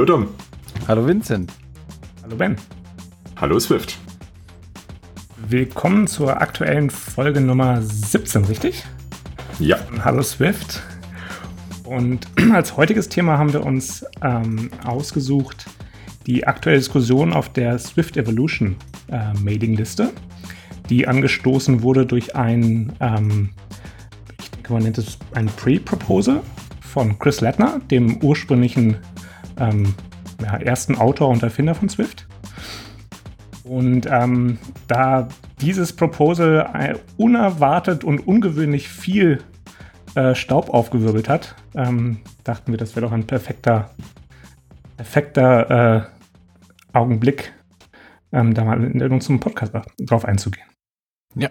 Hallo Dom. Hallo Vincent. Hallo Ben. Hallo Swift. Willkommen zur aktuellen Folge Nummer 17, richtig? Ja. Hallo Swift. Und als heutiges Thema haben wir uns ähm, ausgesucht die aktuelle Diskussion auf der Swift Evolution äh, Mailingliste, die angestoßen wurde durch ein, ähm, ich denke, man nennt es ein Pre-Proposal von Chris Lettner, dem ursprünglichen ähm, ja, ersten Autor und Erfinder von Swift. Und ähm, da dieses Proposal äh, unerwartet und ungewöhnlich viel äh, Staub aufgewirbelt hat, ähm, dachten wir, das wäre doch ein perfekter, perfekter äh, Augenblick, ähm, da mal in unserem Podcast drauf einzugehen. Ja.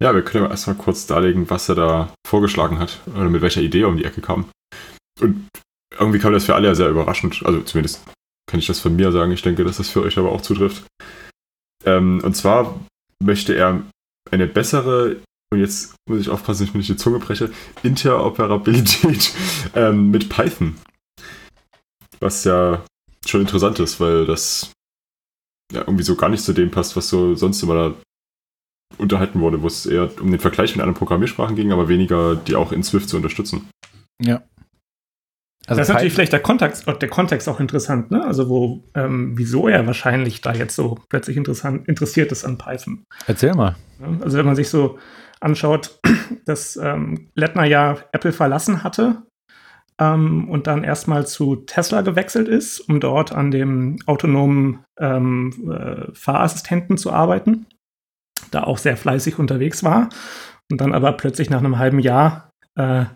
Ja, wir können erstmal kurz darlegen, was er da vorgeschlagen hat oder mit welcher Idee er um die Ecke kam. Und irgendwie kam das für alle ja sehr überraschend. Also zumindest kann ich das von mir sagen. Ich denke, dass das für euch aber auch zutrifft. Ähm, und zwar möchte er eine bessere, und jetzt muss ich aufpassen, dass ich mir nicht die Zunge breche, Interoperabilität ähm, mit Python. Was ja schon interessant ist, weil das ja irgendwie so gar nicht zu dem passt, was so sonst immer da unterhalten wurde, wo es eher um den Vergleich mit anderen Programmiersprachen ging, aber weniger die auch in Swift zu unterstützen. Ja. Also das ist natürlich vielleicht der Kontext, der Kontext auch interessant, ne? Also wo, ähm, wieso er wahrscheinlich da jetzt so plötzlich interessant, interessiert ist an Python. Erzähl mal. Also wenn man sich so anschaut, dass ähm, Lettner ja Apple verlassen hatte ähm, und dann erstmal zu Tesla gewechselt ist, um dort an dem autonomen ähm, äh, Fahrassistenten zu arbeiten, da auch sehr fleißig unterwegs war und dann aber plötzlich nach einem halben Jahr äh,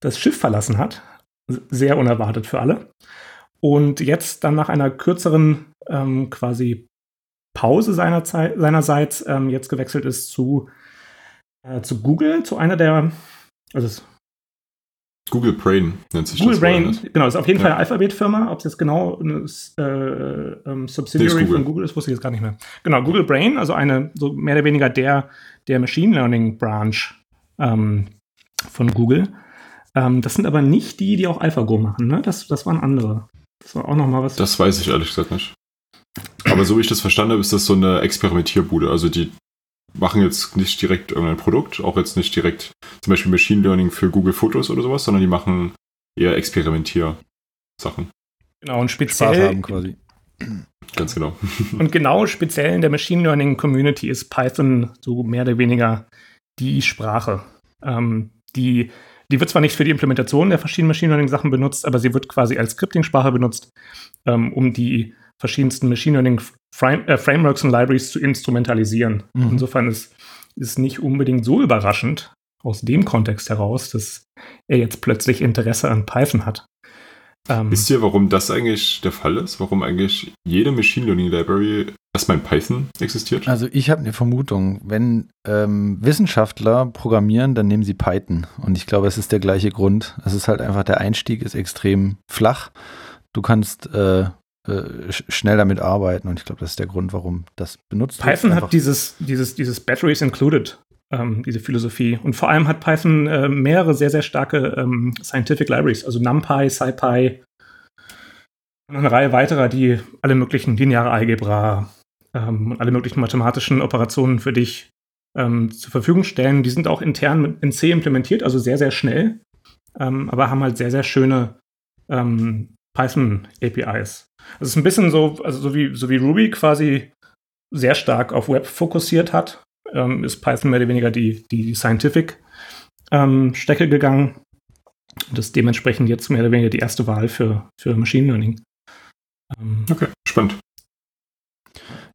das Schiff verlassen hat sehr unerwartet für alle. Und jetzt dann nach einer kürzeren ähm, quasi Pause seiner Zeit, seinerseits ähm, jetzt gewechselt ist zu, äh, zu Google, zu einer der, also Google Brain nennt sich Google das. Google Brain, genau, ist auf jeden ja. Fall eine Alphabet-Firma. Ob es jetzt genau eine äh, ähm, Subsidiary von Google ist, wusste ich jetzt gar nicht mehr. Genau, Google Brain, also eine so mehr oder weniger der, der Machine Learning Branch ähm, von Google. Ähm, das sind aber nicht die, die auch AlphaGo machen, ne? Das, das waren andere. Das war auch nochmal was. Das weiß ich ehrlich gesagt nicht. Aber so wie ich das verstanden habe, ist das so eine Experimentierbude. Also die machen jetzt nicht direkt irgendein Produkt, auch jetzt nicht direkt zum Beispiel Machine Learning für Google Fotos oder sowas, sondern die machen eher Experimentiersachen. Genau, und speziell. Spaß haben quasi. Ganz genau. Und genau speziell in der Machine Learning Community ist Python so mehr oder weniger die Sprache, ähm, die die wird zwar nicht für die Implementation der verschiedenen Machine Learning Sachen benutzt, aber sie wird quasi als Scripting-Sprache benutzt, ähm, um die verschiedensten Machine Learning Frame, äh, Frameworks und Libraries zu instrumentalisieren. Mhm. Insofern ist es nicht unbedingt so überraschend aus dem Kontext heraus, dass er jetzt plötzlich Interesse an Python hat. Ähm, Wisst ihr, warum das eigentlich der Fall ist? Warum eigentlich jede Machine Learning Library erstmal in Python existiert? Also ich habe eine Vermutung, wenn ähm, Wissenschaftler programmieren, dann nehmen sie Python. Und ich glaube, es ist der gleiche Grund. Es ist halt einfach, der Einstieg ist extrem flach. Du kannst äh, äh, schnell damit arbeiten und ich glaube, das ist der Grund, warum das benutzt Python wird. Python hat dieses, dieses, dieses Batteries Included ähm, diese Philosophie. Und vor allem hat Python äh, mehrere sehr, sehr starke ähm, Scientific Libraries, also NumPy, SciPy und eine Reihe weiterer, die alle möglichen lineare Algebra ähm, und alle möglichen mathematischen Operationen für dich ähm, zur Verfügung stellen. Die sind auch intern in C implementiert, also sehr, sehr schnell, ähm, aber haben halt sehr, sehr schöne ähm, Python-APIs. Also es ist ein bisschen so, also so wie, so wie Ruby quasi sehr stark auf Web fokussiert hat, ähm, ist Python mehr oder weniger die, die Scientific ähm, Stecke gegangen. Das ist dementsprechend jetzt mehr oder weniger die erste Wahl für, für Machine Learning. Ähm, okay, spannend.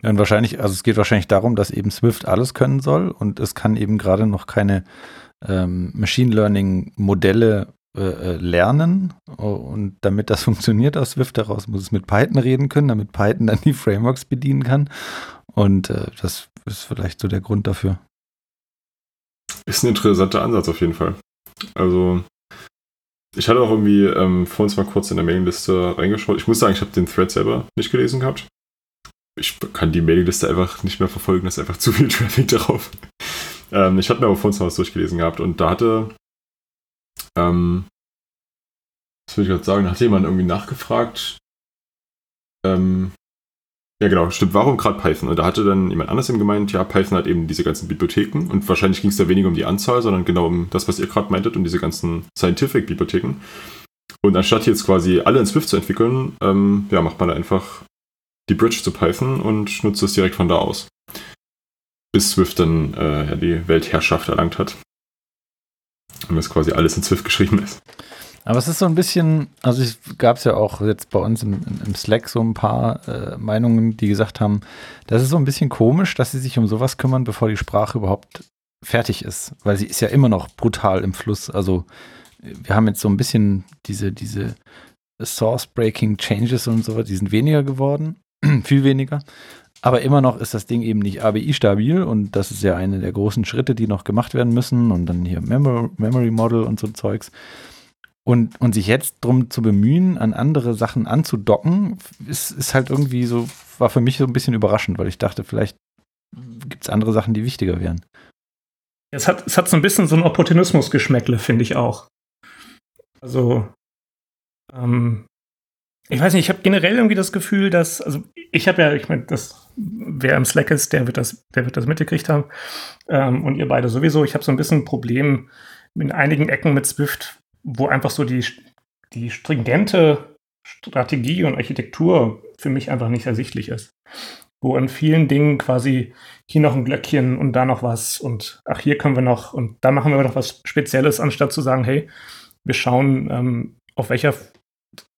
Ja, und wahrscheinlich, also es geht wahrscheinlich darum, dass eben Swift alles können soll und es kann eben gerade noch keine ähm, Machine Learning Modelle äh, äh lernen. Und damit das funktioniert aus Swift heraus, muss es mit Python reden können, damit Python dann die Frameworks bedienen kann. Und äh, das ist vielleicht so der Grund dafür. Ist ein interessanter Ansatz auf jeden Fall. Also, ich hatte auch irgendwie ähm, vor uns mal kurz in der Mailingliste reingeschaut. Ich muss sagen, ich habe den Thread selber nicht gelesen gehabt. Ich kann die Mailingliste einfach nicht mehr verfolgen, da ist einfach zu viel Traffic drauf. ähm, ich hatte mir aber vor uns mal was durchgelesen gehabt und da hatte, ähm, was will ich gerade sagen, da hat jemand irgendwie nachgefragt. Ähm, ja, genau, stimmt. Warum gerade Python? Und da hatte dann jemand anders eben gemeint, ja, Python hat eben diese ganzen Bibliotheken und wahrscheinlich ging es da weniger um die Anzahl, sondern genau um das, was ihr gerade meintet, um diese ganzen Scientific-Bibliotheken. Und anstatt jetzt quasi alle in Swift zu entwickeln, ähm, ja, macht man da einfach die Bridge zu Python und nutzt es direkt von da aus. Bis Swift dann äh, ja, die Weltherrschaft erlangt hat. Und das quasi alles in Swift geschrieben ist. Aber es ist so ein bisschen, also es gab es ja auch jetzt bei uns im, im Slack so ein paar äh, Meinungen, die gesagt haben, das ist so ein bisschen komisch, dass sie sich um sowas kümmern, bevor die Sprache überhaupt fertig ist, weil sie ist ja immer noch brutal im Fluss. Also wir haben jetzt so ein bisschen diese, diese Source-Breaking Changes und so, die sind weniger geworden, viel weniger. Aber immer noch ist das Ding eben nicht ABI-stabil und das ist ja eine der großen Schritte, die noch gemacht werden müssen und dann hier Mem Memory Model und so Zeugs. Und, und sich jetzt drum zu bemühen, an andere Sachen anzudocken, ist, ist halt irgendwie so, war für mich so ein bisschen überraschend, weil ich dachte, vielleicht gibt es andere Sachen, die wichtiger wären. Es hat, es hat so ein bisschen so ein Opportunismus-Geschmäckle, finde ich auch. Also, ähm, ich weiß nicht, ich habe generell irgendwie das Gefühl, dass, also ich habe ja, ich meine, das, wer im Slack ist, der wird das, der wird das mitgekriegt haben. Ähm, und ihr beide sowieso. Ich habe so ein bisschen ein Problem in einigen Ecken mit Swift, wo einfach so die, die stringente Strategie und Architektur für mich einfach nicht ersichtlich ist. Wo an vielen Dingen quasi hier noch ein Glöckchen und da noch was und ach, hier können wir noch und da machen wir noch was Spezielles, anstatt zu sagen, hey, wir schauen, ähm, auf, welcher,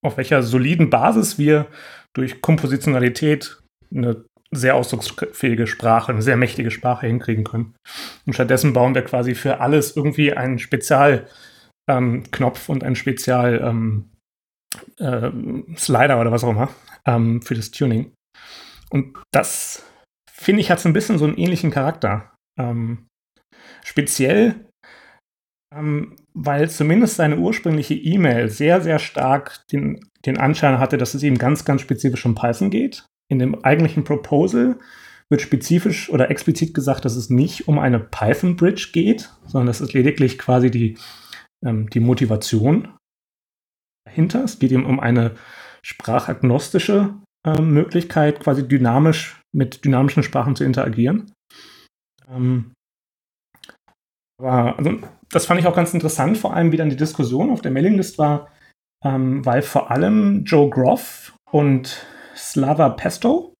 auf welcher soliden Basis wir durch Kompositionalität eine sehr ausdrucksfähige Sprache, eine sehr mächtige Sprache hinkriegen können. Und stattdessen bauen wir quasi für alles irgendwie einen Spezialknopf ähm, und einen Spezial ähm, äh, Slider oder was auch immer ähm, für das Tuning. Und das, finde ich, hat so ein bisschen so einen ähnlichen Charakter. Ähm, speziell ähm, weil zumindest seine ursprüngliche E-Mail sehr, sehr stark den, den Anschein hatte, dass es ihm ganz, ganz spezifisch um Python geht. In dem eigentlichen Proposal wird spezifisch oder explizit gesagt, dass es nicht um eine Python Bridge geht, sondern dass es lediglich quasi die, ähm, die Motivation dahinter. Es geht ihm um eine sprachagnostische äh, Möglichkeit, quasi dynamisch mit dynamischen Sprachen zu interagieren. Ähm, aber also, das fand ich auch ganz interessant, vor allem wie dann die Diskussion auf der Mailinglist war, ähm, weil vor allem Joe Groff und Slava Pesto,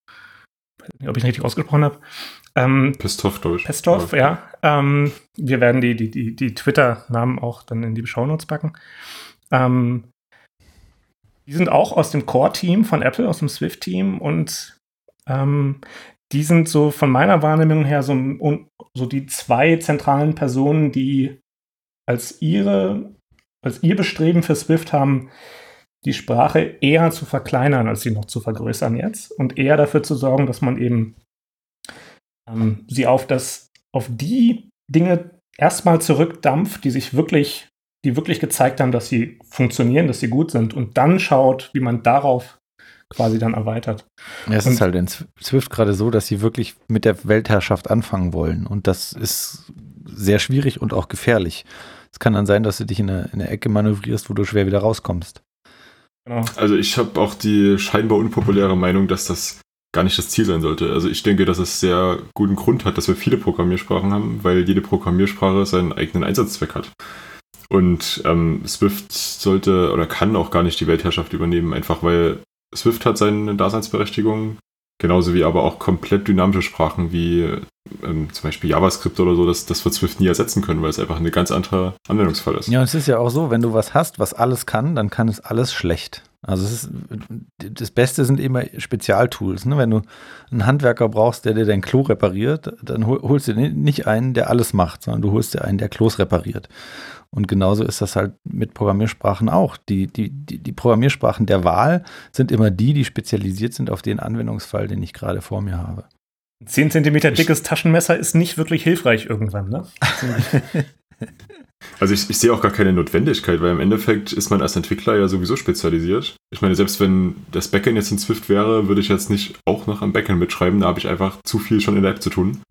ich weiß nicht, ob ich richtig ausgesprochen habe, ähm, Pestov, Deutsch. Pestov, ja. Ähm, wir werden die, die, die, die Twitter-Namen auch dann in die Shownotes packen. Ähm, die sind auch aus dem Core-Team von Apple, aus dem Swift-Team und ähm, die sind so von meiner Wahrnehmung her so, so die zwei zentralen Personen, die als ihre, als ihr Bestreben für Swift haben, die Sprache eher zu verkleinern, als sie noch zu vergrößern jetzt und eher dafür zu sorgen, dass man eben ähm, sie auf das, auf die Dinge erstmal zurückdampft, die sich wirklich, die wirklich gezeigt haben, dass sie funktionieren, dass sie gut sind und dann schaut, wie man darauf quasi dann erweitert. Ja, es und, ist halt in Swift gerade so, dass sie wirklich mit der Weltherrschaft anfangen wollen. Und das ist sehr schwierig und auch gefährlich. Es kann dann sein, dass du dich in eine, in eine Ecke manövrierst, wo du schwer wieder rauskommst. Genau. Also ich habe auch die scheinbar unpopuläre Meinung, dass das gar nicht das Ziel sein sollte. Also ich denke, dass es sehr guten Grund hat, dass wir viele Programmiersprachen haben, weil jede Programmiersprache seinen eigenen Einsatzzweck hat. Und ähm, Swift sollte oder kann auch gar nicht die Weltherrschaft übernehmen, einfach weil Swift hat seine Daseinsberechtigung, genauso wie aber auch komplett dynamische Sprachen wie ähm, zum Beispiel JavaScript oder so, das, das wird Swift nie ersetzen können, weil es einfach eine ganz andere Anwendungsfall ist. Ja, und es ist ja auch so, wenn du was hast, was alles kann, dann kann es alles schlecht. Also ist, das Beste sind immer Spezialtools. Ne? Wenn du einen Handwerker brauchst, der dir dein Klo repariert, dann holst du nicht einen, der alles macht, sondern du holst dir einen, der Klos repariert. Und genauso ist das halt mit Programmiersprachen auch. Die, die, die, die Programmiersprachen der Wahl sind immer die, die spezialisiert sind auf den Anwendungsfall, den ich gerade vor mir habe. 10 cm dickes Taschenmesser ist nicht wirklich hilfreich irgendwann, ne? Also ich, ich, sehe auch gar keine Notwendigkeit, weil im Endeffekt ist man als Entwickler ja sowieso spezialisiert. Ich meine, selbst wenn das Backend jetzt in Swift wäre, würde ich jetzt nicht auch noch am Backend mitschreiben, da habe ich einfach zu viel schon in der App zu tun.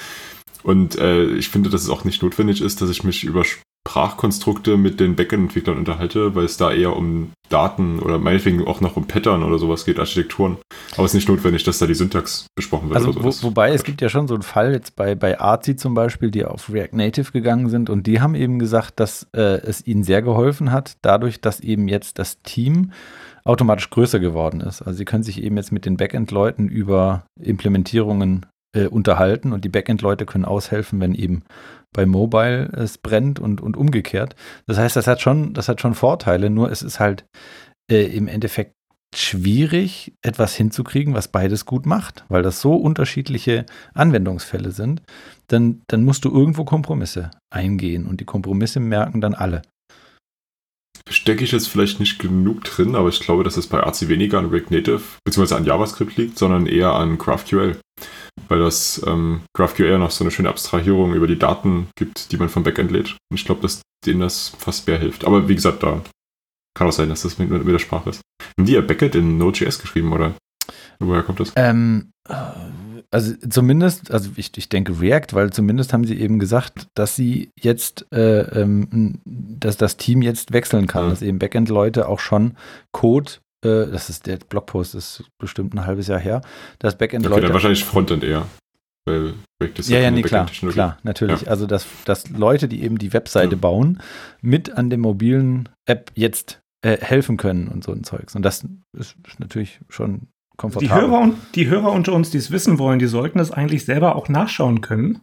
Und äh, ich finde, dass es auch nicht notwendig ist, dass ich mich über Sprachkonstrukte mit den Backend-Entwicklern unterhalte, weil es da eher um Daten oder meinetwegen auch noch um Pattern oder sowas geht, Architekturen. Aber es ist nicht notwendig, dass da die Syntax besprochen wird. Also wo, wobei es gibt ja schon so einen Fall jetzt bei, bei Artsy zum Beispiel, die auf React Native gegangen sind und die haben eben gesagt, dass äh, es ihnen sehr geholfen hat, dadurch, dass eben jetzt das Team automatisch größer geworden ist. Also sie können sich eben jetzt mit den Backend-Leuten über Implementierungen äh, unterhalten und die Backend-Leute können aushelfen, wenn eben bei Mobile es brennt und, und umgekehrt. Das heißt, das hat schon, das hat schon Vorteile, nur es ist halt äh, im Endeffekt schwierig, etwas hinzukriegen, was beides gut macht, weil das so unterschiedliche Anwendungsfälle sind. Dann, dann musst du irgendwo Kompromisse eingehen und die Kompromisse merken dann alle. Stecke ich jetzt vielleicht nicht genug drin, aber ich glaube, dass es bei Artsy weniger an React Native bzw. an JavaScript liegt, sondern eher an GraphQL weil das ähm, GraphQL noch so eine schöne Abstrahierung über die Daten gibt, die man vom Backend lädt. Und ich glaube, dass denen das fast mehr hilft. Aber wie gesagt, da kann auch sein, dass das mit, mit der Sprache ist. Haben die ja Backend in Node.js geschrieben, oder? Woher kommt das? Ähm, also zumindest, also ich, ich denke React, weil zumindest haben sie eben gesagt, dass sie jetzt, äh, ähm, dass das Team jetzt wechseln kann, mhm. dass eben Backend-Leute auch schon Code äh, das ist der Blogpost ist bestimmt ein halbes Jahr her, dass Backend-Leute. Okay, dann wahrscheinlich Frontend eher. Weil ja, ja, nee, klar, klar, natürlich. Ja. Also, dass, dass Leute, die eben die Webseite ja. bauen, mit an der mobilen App jetzt äh, helfen können und so ein Zeugs. Und das ist, ist natürlich schon komfortabel. Die Hörer, und, die Hörer unter uns, die es wissen wollen, die sollten das eigentlich selber auch nachschauen können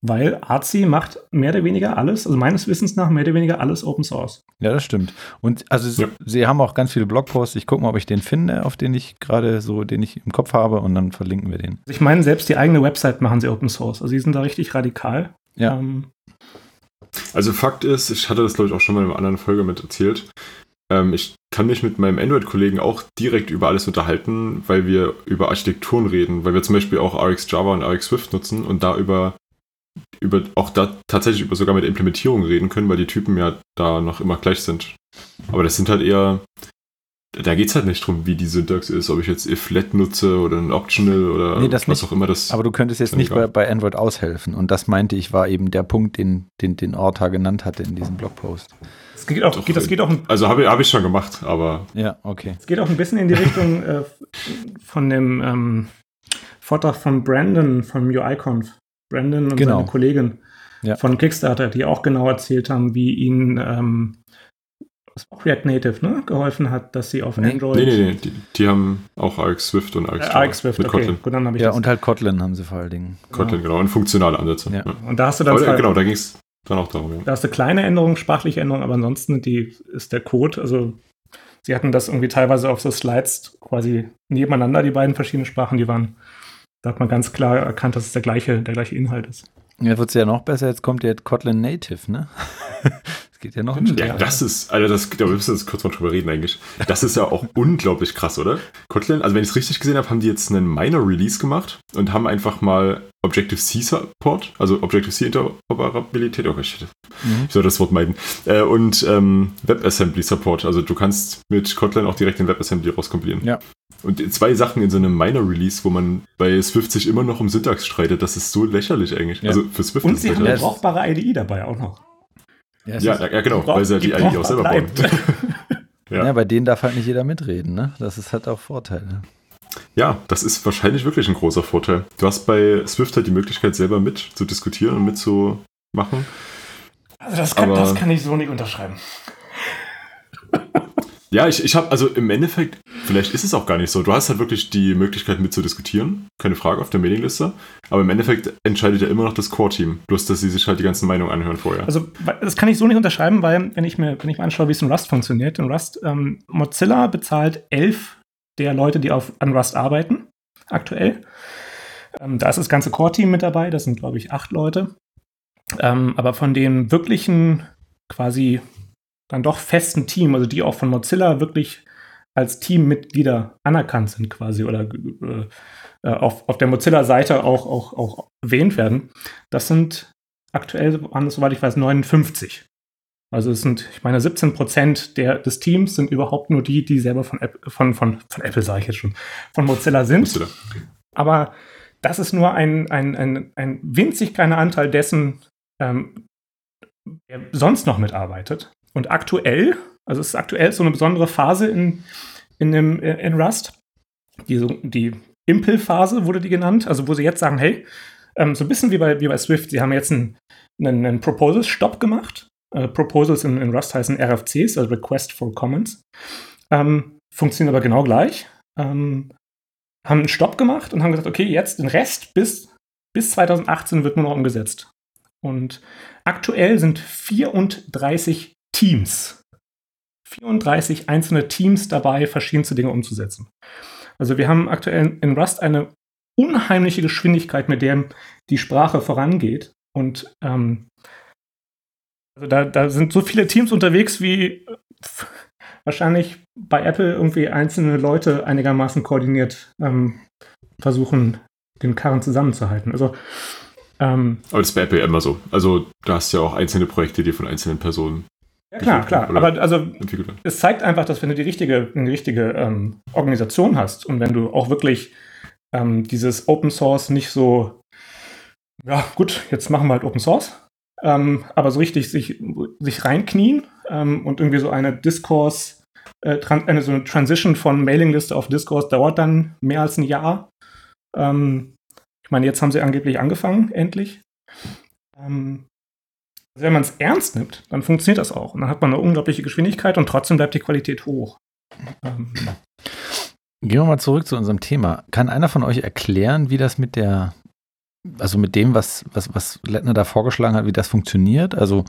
weil Artsy macht mehr oder weniger alles, also meines Wissens nach mehr oder weniger alles Open Source. Ja, das stimmt. Und also ja. sie haben auch ganz viele Blogposts. Ich gucke mal, ob ich den finde, auf den ich gerade so, den ich im Kopf habe und dann verlinken wir den. Ich meine, selbst die eigene Website machen sie Open Source. Also sie sind da richtig radikal. Ja. Ähm, also Fakt ist, ich hatte das glaube ich auch schon mal in einer anderen Folge mit erzählt. Ähm, ich kann mich mit meinem Android-Kollegen auch direkt über alles unterhalten, weil wir über Architekturen reden, weil wir zum Beispiel auch RX Java und RX Swift nutzen und da über über auch da tatsächlich über sogar mit der Implementierung reden können, weil die Typen ja da noch immer gleich sind. Aber das sind halt eher, da geht es halt nicht drum, wie die Syntax ist, ob ich jetzt if let nutze oder ein Optional oder nee, was nicht. auch immer das. Aber du könntest jetzt nicht bei, bei, Android aushelfen. Und das meinte ich, war eben der Punkt, den, den, den Orta genannt hatte in diesem Blogpost. Das geht auch, Doch, geht, das geht auch also habe hab ich schon gemacht, aber. Ja, okay. Es geht auch ein bisschen in die Richtung äh, von dem ähm, Vortrag von Brandon vom UIConf. Brandon und genau. seine Kollegin ja. von Kickstarter, die auch genau erzählt haben, wie ihnen ähm, auch React Native ne, geholfen hat, dass sie auf nee. Android. Nee, nee, nee, die, die haben auch RX Swift und RX, äh, RX Swift mit okay. Kotlin. Gut, dann ich ja, das. und halt Kotlin haben sie vor allen Dingen. Kotlin, genau, und funktionale Ansätze. Ja. ja. Und da hast du dann. Aber, genau, da ging es dann auch darum. Ja. Da hast du kleine Änderungen, sprachliche Änderungen, aber ansonsten die, ist der Code, also sie hatten das irgendwie teilweise auf so Slides quasi nebeneinander, die beiden verschiedenen Sprachen, die waren da hat man ganz klar erkannt, dass es der gleiche, der gleiche Inhalt ist. Jetzt wird es ja noch besser, jetzt kommt ja Kotlin Native, ne? Das geht ja noch ein Ja, das ist, also das, da müssen wir jetzt kurz mal drüber reden eigentlich. Das ist ja auch unglaublich krass, oder? Kotlin, also wenn ich es richtig gesehen habe, haben die jetzt einen Minor Release gemacht und haben einfach mal Objective-C Support, also Objective-C Interoperabilität, oh Gott, mhm. ich soll das Wort meiden, äh, und ähm, WebAssembly Support, also du kannst mit Kotlin auch direkt den WebAssembly rauskompilieren. Ja. Und zwei Sachen in so einem Minor Release, wo man bei Swift sich immer noch um Syntax streitet, das ist so lächerlich eigentlich. Ja. Also für Swift Und sie haben eine brauchbare IDE dabei auch noch. Ja, ja, ja, genau, weil sie ja die IDE auch selber bauen. ja. ja, bei denen darf halt nicht jeder mitreden, ne? Das ist halt auch Vorteile. Ja, das ist wahrscheinlich wirklich ein großer Vorteil. Du hast bei Swift halt die Möglichkeit, selber mit zu diskutieren und mitzumachen. Also das kann, das kann ich so nicht unterschreiben. Ja, ich, ich habe, also im Endeffekt, vielleicht ist es auch gar nicht so. Du hast halt wirklich die Möglichkeit mitzudiskutieren, keine Frage auf der Mailingliste. Aber im Endeffekt entscheidet ja immer noch das Core-Team. Bloß, dass sie sich halt die ganzen Meinungen anhören vorher. Also, das kann ich so nicht unterschreiben, weil, wenn ich mir, wenn ich mir anschaue, wie es in Rust funktioniert, in Rust, ähm, Mozilla bezahlt elf der Leute, die auf, an Rust arbeiten, aktuell. Ähm, da ist das ganze Core-Team mit dabei, das sind, glaube ich, acht Leute. Ähm, aber von den wirklichen quasi dann doch festen Team, also die auch von Mozilla wirklich als Teammitglieder anerkannt sind quasi oder äh, äh, auf, auf der Mozilla-Seite auch, auch, auch erwähnt werden, das sind aktuell, soweit ich weiß, 59. Also es sind, ich meine, 17 Prozent der, des Teams sind überhaupt nur die, die selber von, App, von, von, von Apple, sage ich jetzt schon, von Mozilla sind. Mozilla. Aber das ist nur ein, ein, ein, ein winzig kleiner Anteil dessen, ähm, wer sonst noch mitarbeitet. Und aktuell, also es ist aktuell so eine besondere Phase in, in, dem, in Rust, die, die Impel-Phase wurde die genannt, also wo sie jetzt sagen, hey, ähm, so ein bisschen wie bei, wie bei Swift, sie haben jetzt einen, einen, einen Proposals-Stopp gemacht. Äh, Proposals in, in, Rust heißen RFCs, also Request for Comments. Ähm, funktionieren aber genau gleich. Ähm, haben einen Stopp gemacht und haben gesagt, okay, jetzt den Rest bis, bis 2018 wird nur noch umgesetzt. Und aktuell sind 34 Teams, 34 einzelne Teams dabei, verschiedenste Dinge umzusetzen. Also wir haben aktuell in Rust eine unheimliche Geschwindigkeit, mit der die Sprache vorangeht. Und ähm, also da, da sind so viele Teams unterwegs, wie wahrscheinlich bei Apple irgendwie einzelne Leute einigermaßen koordiniert ähm, versuchen, den Karren zusammenzuhalten. Also ähm, Aber das ist bei Apple immer so. Also da hast du ja auch einzelne Projekte, die von einzelnen Personen. Ja klar, klar. Aber also es zeigt einfach, dass wenn du die richtige, eine richtige ähm, Organisation hast und wenn du auch wirklich ähm, dieses Open Source nicht so, ja gut, jetzt machen wir halt Open Source, ähm, aber so richtig sich, sich reinknien ähm, und irgendwie so eine Discourse, äh, eine so eine Transition von Mailingliste auf Discourse dauert dann mehr als ein Jahr. Ähm, ich meine, jetzt haben sie angeblich angefangen, endlich. Ähm, also wenn man es ernst nimmt, dann funktioniert das auch. Und dann hat man eine unglaubliche Geschwindigkeit und trotzdem bleibt die Qualität hoch. Ähm. Gehen wir mal zurück zu unserem Thema. Kann einer von euch erklären, wie das mit der, also mit dem, was, was, was Lettner da vorgeschlagen hat, wie das funktioniert? Also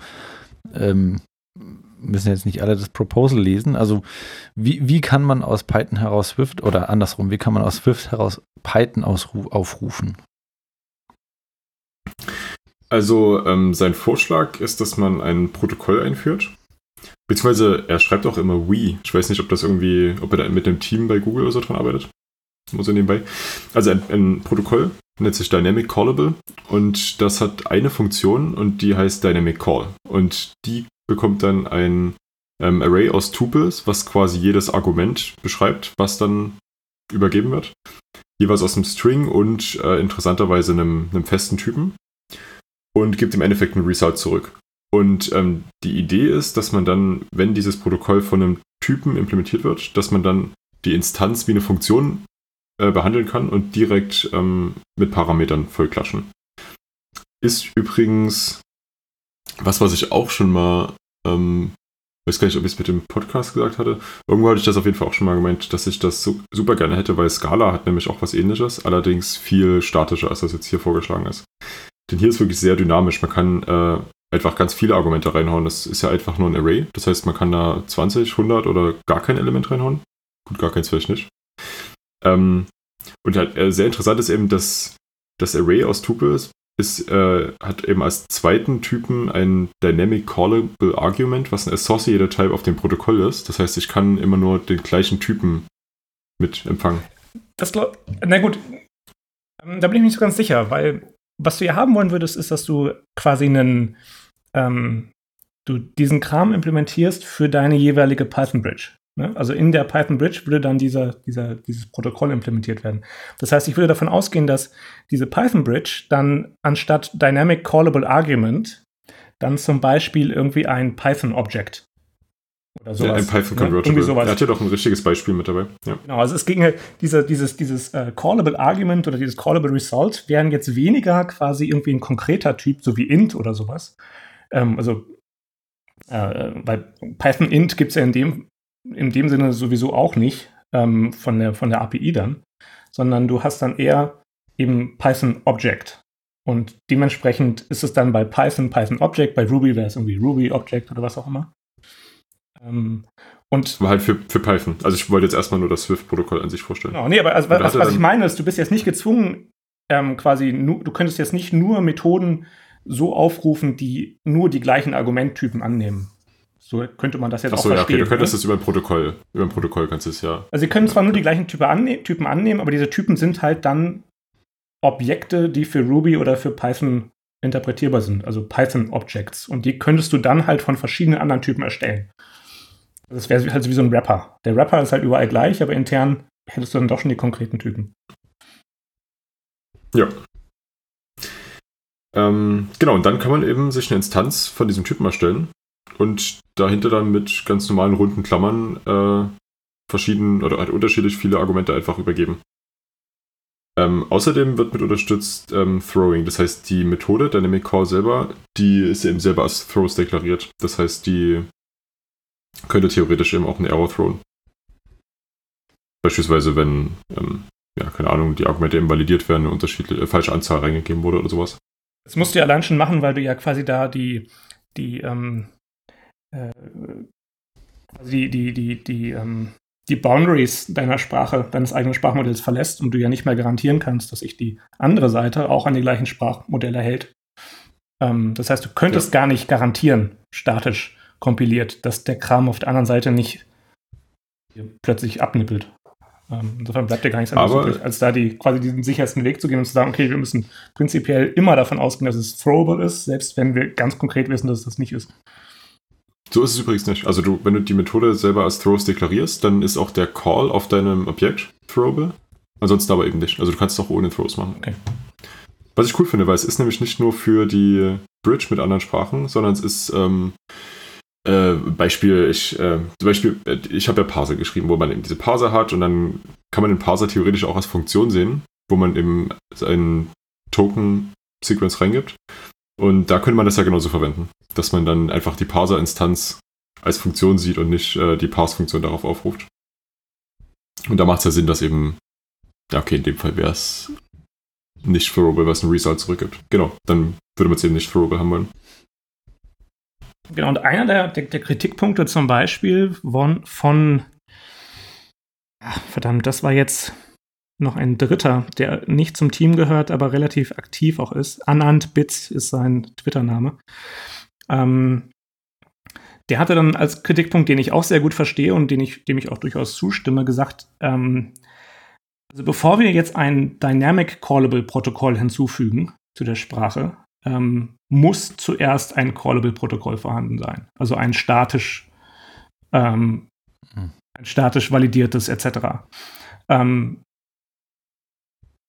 ähm, müssen jetzt nicht alle das Proposal lesen. Also wie, wie kann man aus Python heraus Swift oder andersrum, wie kann man aus Swift heraus Python aufrufen? Also ähm, sein Vorschlag ist, dass man ein Protokoll einführt. Beziehungsweise er schreibt auch immer we. Ich weiß nicht, ob das irgendwie, ob er da mit dem Team bei Google oder so dran arbeitet. Muss er nebenbei. Also ein, ein Protokoll nennt sich Dynamic Callable und das hat eine Funktion und die heißt Dynamic Call. Und die bekommt dann ein ähm, Array aus Tuples, was quasi jedes Argument beschreibt, was dann übergeben wird. Jeweils aus einem String und äh, interessanterweise einem, einem festen Typen und gibt im Endeffekt ein Result zurück. Und ähm, die Idee ist, dass man dann, wenn dieses Protokoll von einem Typen implementiert wird, dass man dann die Instanz wie eine Funktion äh, behandeln kann und direkt ähm, mit Parametern vollklatschen. Ist übrigens was, was ich auch schon mal, ähm, weiß gar nicht, ob ich es mit dem Podcast gesagt hatte. Irgendwo hatte ich das auf jeden Fall auch schon mal gemeint, dass ich das so, super gerne hätte, weil Scala hat nämlich auch was ähnliches, allerdings viel statischer, als das jetzt hier vorgeschlagen ist. Denn hier ist wirklich sehr dynamisch. Man kann äh, einfach ganz viele Argumente reinhauen. Das ist ja einfach nur ein Array. Das heißt, man kann da 20, 100 oder gar kein Element reinhauen. Gut, gar keins vielleicht nicht. Ähm, und halt, äh, sehr interessant ist eben, dass das Array aus Tuples ist, äh, hat eben als zweiten Typen ein Dynamic Callable Argument, was ein Associated Type auf dem Protokoll ist. Das heißt, ich kann immer nur den gleichen Typen mit empfangen. Das, na gut, ähm, da bin ich nicht so ganz sicher, weil was du ja haben wollen würdest, ist, dass du quasi einen, ähm, du diesen Kram implementierst für deine jeweilige Python Bridge. Ne? Also in der Python Bridge würde dann dieser, dieser, dieses Protokoll implementiert werden. Das heißt, ich würde davon ausgehen, dass diese Python Bridge dann anstatt Dynamic Callable Argument dann zum Beispiel irgendwie ein Python Object oder sowas. Ja, ein Python ne? Convertible. Ne? Er hat ja doch ein richtiges Beispiel mit dabei. Ja. Genau, also es ging halt, diese, dieses, dieses uh, Callable Argument oder dieses Callable Result wären jetzt weniger quasi irgendwie ein konkreter Typ, so wie int oder sowas. Ähm, also äh, bei Python int gibt es ja in dem, in dem Sinne sowieso auch nicht ähm, von, der, von der API dann, sondern du hast dann eher eben Python Object. Und dementsprechend ist es dann bei Python Python Object, bei Ruby wäre es irgendwie Ruby Object oder was auch immer. Ähm, und aber halt für, für Python. Also ich wollte jetzt erstmal nur das Swift-Protokoll an sich vorstellen. Genau, nee, aber also, was, was ich meine ist, du bist jetzt nicht gezwungen, ähm, quasi, nu, du könntest jetzt nicht nur Methoden so aufrufen, die nur die gleichen Argumenttypen annehmen. So könnte man das jetzt Achso, auch verstehen. Ja, okay, du könntest ne? das über ein Protokoll, über ein Protokoll kannst du es ja. Also sie können zwar nur die gleichen Typen, anne Typen annehmen, aber diese Typen sind halt dann Objekte, die für Ruby oder für Python interpretierbar sind, also Python Objects. Und die könntest du dann halt von verschiedenen anderen Typen erstellen. Das wäre halt wie so ein Rapper. Der Rapper ist halt überall gleich, aber intern hättest du dann doch schon die konkreten Typen. Ja. Ähm, genau, und dann kann man eben sich eine Instanz von diesem Typen erstellen und dahinter dann mit ganz normalen runden Klammern äh, verschieden oder halt unterschiedlich viele Argumente einfach übergeben. Ähm, außerdem wird mit unterstützt ähm, Throwing. Das heißt, die Methode Dynamic Call selber, die ist eben selber als Throws deklariert. Das heißt, die könnte theoretisch eben auch einen Error throwen. Beispielsweise, wenn, ähm, ja, keine Ahnung, die Argumente eben validiert werden, eine unterschiedliche, äh, falsche Anzahl reingegeben wurde oder sowas. Das musst du ja allein schon machen, weil du ja quasi da die, die, ähm, äh, also die, die, die, die, ähm, die Boundaries deiner Sprache, deines eigenen Sprachmodells verlässt und du ja nicht mehr garantieren kannst, dass sich die andere Seite auch an die gleichen Sprachmodelle hält. Ähm, das heißt, du könntest ja. gar nicht garantieren, statisch kompiliert, dass der Kram auf der anderen Seite nicht plötzlich abnippelt. Ähm, insofern bleibt dir gar nichts anderes übrig, als da die, quasi diesen sichersten Weg zu gehen und zu sagen, okay, wir müssen prinzipiell immer davon ausgehen, dass es throwable ist, selbst wenn wir ganz konkret wissen, dass es das nicht ist. So ist es übrigens nicht. Also du, wenn du die Methode selber als Throws deklarierst, dann ist auch der Call auf deinem Objekt throwable. Ansonsten aber eben nicht. Also du kannst es auch ohne Throws machen. Okay. Was ich cool finde, weil es ist nämlich nicht nur für die Bridge mit anderen Sprachen, sondern es ist ähm, äh, Beispiel, ich, äh, zum Beispiel, äh, ich habe ja Parser geschrieben, wo man eben diese Parser hat und dann kann man den Parser theoretisch auch als Funktion sehen, wo man eben einen Token-Sequence reingibt. Und da könnte man das ja genauso verwenden, dass man dann einfach die Parser-Instanz als Funktion sieht und nicht äh, die Parse-Funktion darauf aufruft. Und da macht es ja Sinn, dass eben, ja, okay, in dem Fall wäre es nicht throwable, was ein Result zurückgibt. Genau, dann würde man es eben nicht throwable haben wollen. Genau, und einer der, der, der Kritikpunkte zum Beispiel von, von ach, verdammt, das war jetzt noch ein dritter, der nicht zum Team gehört, aber relativ aktiv auch ist. Anand Bits ist sein Twitter-Name. Ähm, der hatte dann als Kritikpunkt, den ich auch sehr gut verstehe und den ich, dem ich auch durchaus zustimme, gesagt, ähm, also bevor wir jetzt ein Dynamic Callable Protokoll hinzufügen zu der Sprache, ähm, muss zuerst ein Callable Protokoll vorhanden sein. Also ein statisch, ähm, hm. ein statisch validiertes etc. Ähm,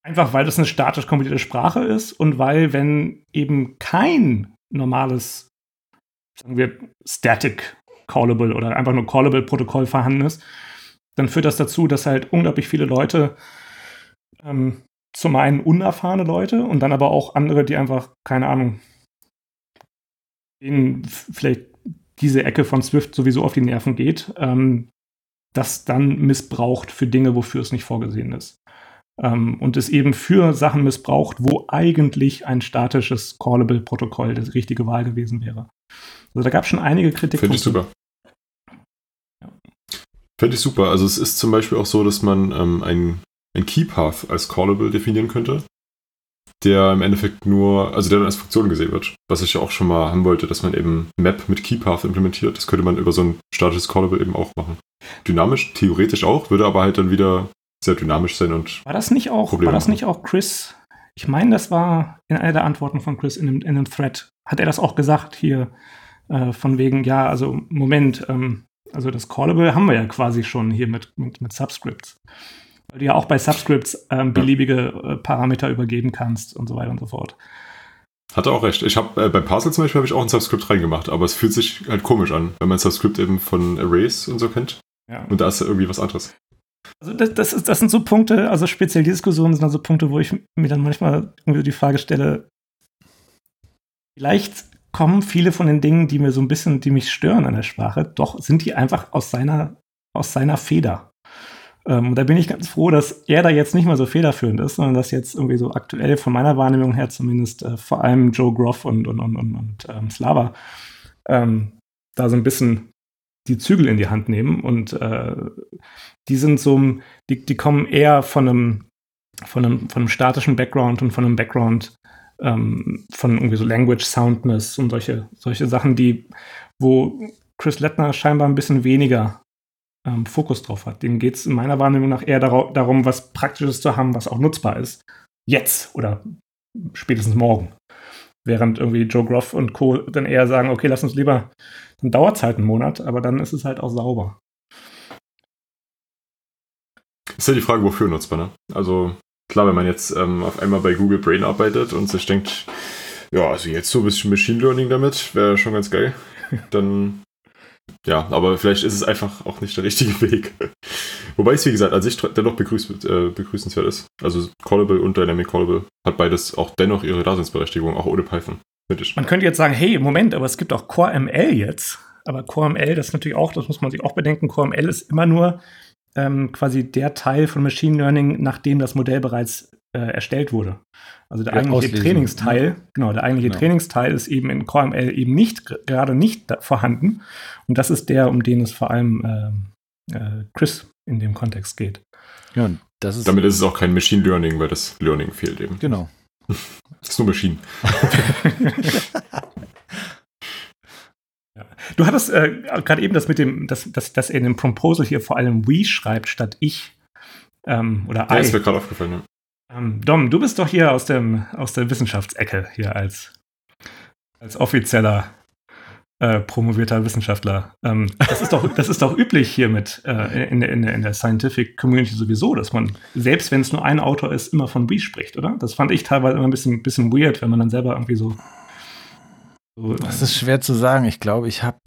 Einfach weil das eine statisch kompilierte Sprache ist und weil, wenn eben kein normales, sagen wir, Static Callable oder einfach nur Callable Protokoll vorhanden ist, dann führt das dazu, dass halt unglaublich viele Leute, ähm, zum einen unerfahrene Leute und dann aber auch andere, die einfach, keine Ahnung, denen vielleicht diese Ecke von Swift sowieso auf die Nerven geht, ähm, das dann missbraucht für Dinge, wofür es nicht vorgesehen ist ähm, und es eben für Sachen missbraucht, wo eigentlich ein statisches Callable-Protokoll die richtige Wahl gewesen wäre. Also da gab es schon einige Kritikpunkte. Finde ich super. Ja. Finde ich super. Also es ist zum Beispiel auch so, dass man ähm, ein, ein Keypath als Callable definieren könnte, der im Endeffekt nur, also der dann als Funktion gesehen wird. Was ich ja auch schon mal haben wollte, dass man eben Map mit Keypath implementiert. Das könnte man über so ein statisches Callable eben auch machen. Dynamisch, theoretisch auch, würde aber halt dann wieder sehr dynamisch sein und. War das nicht auch, war das nicht auch Chris? Ich meine, das war in einer der Antworten von Chris in einem, in einem Thread. Hat er das auch gesagt hier? Äh, von wegen, ja, also Moment, ähm, also das Callable haben wir ja quasi schon hier mit, mit, mit Subscripts. Weil du ja auch bei Subscripts ähm, beliebige äh, Parameter übergeben kannst und so weiter und so fort. Hat er auch recht. Ich habe äh, bei Parcel zum Beispiel habe ich auch ein Subscript reingemacht, aber es fühlt sich halt komisch an, wenn man Subscript eben von Arrays und so kennt. Ja. Und da ist ja irgendwie was anderes. Also das, das, ist, das sind so Punkte, also speziell die Diskussionen sind also Punkte, wo ich mir dann manchmal irgendwie die Frage stelle, vielleicht kommen viele von den Dingen, die mir so ein bisschen, die mich stören an der Sprache, doch sind die einfach aus seiner, aus seiner Feder. Ähm, und da bin ich ganz froh, dass er da jetzt nicht mehr so federführend ist, sondern dass jetzt irgendwie so aktuell von meiner Wahrnehmung her zumindest äh, vor allem Joe Groff und, und, und, und, und ähm, Slava ähm, da so ein bisschen die Zügel in die Hand nehmen. Und äh, die sind so, die, die kommen eher von einem, von einem, von einem statischen Background und von einem Background ähm, von irgendwie so Language Soundness und solche, solche Sachen, die, wo Chris Lettner scheinbar ein bisschen weniger ähm, Fokus drauf hat. Dem geht es in meiner Wahrnehmung nach eher darum, was Praktisches zu haben, was auch nutzbar ist. Jetzt oder spätestens morgen. Während irgendwie Joe Groff und Co. dann eher sagen, okay, lass uns lieber, dann dauert es halt einen Monat, aber dann ist es halt auch sauber. Ist ja die Frage, wofür nutzbar, ne? Also klar, wenn man jetzt ähm, auf einmal bei Google Brain arbeitet und sich denkt, Ja, also jetzt so ein bisschen Machine Learning damit wäre schon ganz geil. Dann, ja, aber vielleicht ist es einfach auch nicht der richtige Weg. Wobei es, wie gesagt, an sich dennoch begrüß, äh, begrüßenswert ist. Also Callable und Dynamic Callable hat beides auch dennoch ihre Daseinsberechtigung, auch ohne Python. Man könnte jetzt sagen, hey, Moment, aber es gibt auch Core ML jetzt. Aber Core ML, das ist natürlich auch, das muss man sich auch bedenken, Core ML ist immer nur ähm, quasi der Teil von Machine Learning, nachdem das Modell bereits erstellt wurde. Also der ja, eigentliche auslesen. Trainingsteil, genau, der eigentliche genau. Trainingsteil ist eben in Core ML eben nicht, gerade nicht vorhanden. Und das ist der, um den es vor allem äh, äh, Chris in dem Kontext geht. Ja, das ist Damit ist es auch kein Machine Learning, weil das Learning fehlt eben. Genau. Das ist nur Machine. ja. Du hattest äh, gerade eben das mit dem, dass, dass, dass er in dem Proposal hier vor allem we schreibt statt ich. Ähm, oder ja, I. ist mir gerade aufgefallen, ja. Ähm, Dom, du bist doch hier aus, dem, aus der Wissenschaftsecke hier als, als offizieller äh, promovierter Wissenschaftler. Ähm, das, ist doch, das ist doch üblich hier mit äh, in, in, in der Scientific Community sowieso, dass man, selbst wenn es nur ein Autor ist, immer von We spricht, oder? Das fand ich teilweise immer ein bisschen, bisschen weird, wenn man dann selber irgendwie so. so das ist schwer zu sagen. Ich glaube, ich habe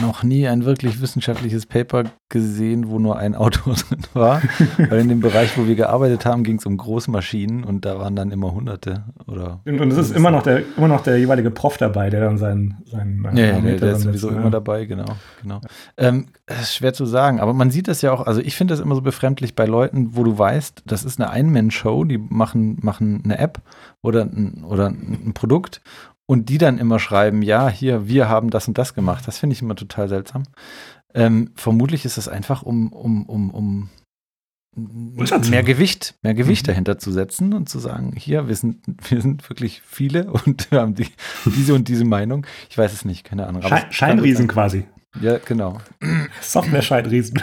noch nie ein wirklich wissenschaftliches Paper gesehen, wo nur ein Autor drin war. Weil in dem Bereich, wo wir gearbeitet haben, ging es um Großmaschinen und da waren dann immer Hunderte. Oder und, und es ist immer noch, der, immer noch der jeweilige Prof dabei, der dann seinen. seinen ja, ja der, der ist sowieso ja. immer dabei, genau. genau. Ähm, ist schwer zu sagen, aber man sieht das ja auch, also ich finde das immer so befremdlich bei Leuten, wo du weißt, das ist eine Ein-Man-Show, die machen, machen eine App oder, oder ein Produkt und die dann immer schreiben, ja, hier, wir haben das und das gemacht. Das finde ich immer total seltsam. Ähm, vermutlich ist es einfach, um, um, um, um mehr Gewicht, mehr Gewicht mhm. dahinter zu setzen und zu sagen, hier, wir sind, wir sind wirklich viele und wir haben die, diese und diese Meinung. Ich weiß es nicht, keine Ahnung. Schein, Scheinriesen quasi. Ja, genau. Software-Scheinriesen.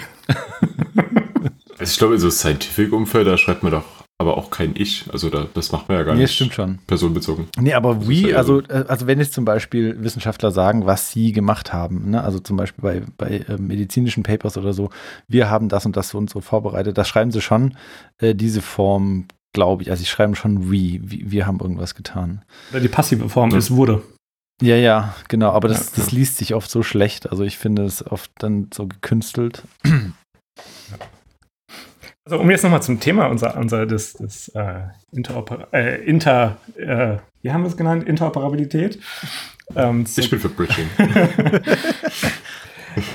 Also ich glaube, in so Scientific-Umfeld, da schreibt man doch aber auch kein Ich. Also da, das macht man ja gar nee, nicht. Nee, stimmt schon. Personenbezogen. Nee, aber wie, also, äh, also wenn jetzt zum Beispiel Wissenschaftler sagen, was sie gemacht haben, ne? also zum Beispiel bei, bei äh, medizinischen Papers oder so, wir haben das und das so und so vorbereitet, da schreiben sie schon äh, diese Form, glaube ich. Also sie schreiben schon wie, wir haben irgendwas getan. Oder die passive Form ja. ist wurde. Ja, ja, genau, aber das, ja, das liest sich oft so schlecht. Also ich finde es oft dann so gekünstelt. Also um jetzt nochmal zum Thema unser, unser des, des äh, Interoper äh, Inter, äh, wie haben wir es genannt? Interoperabilität. Ähm, ich bin für Bridging.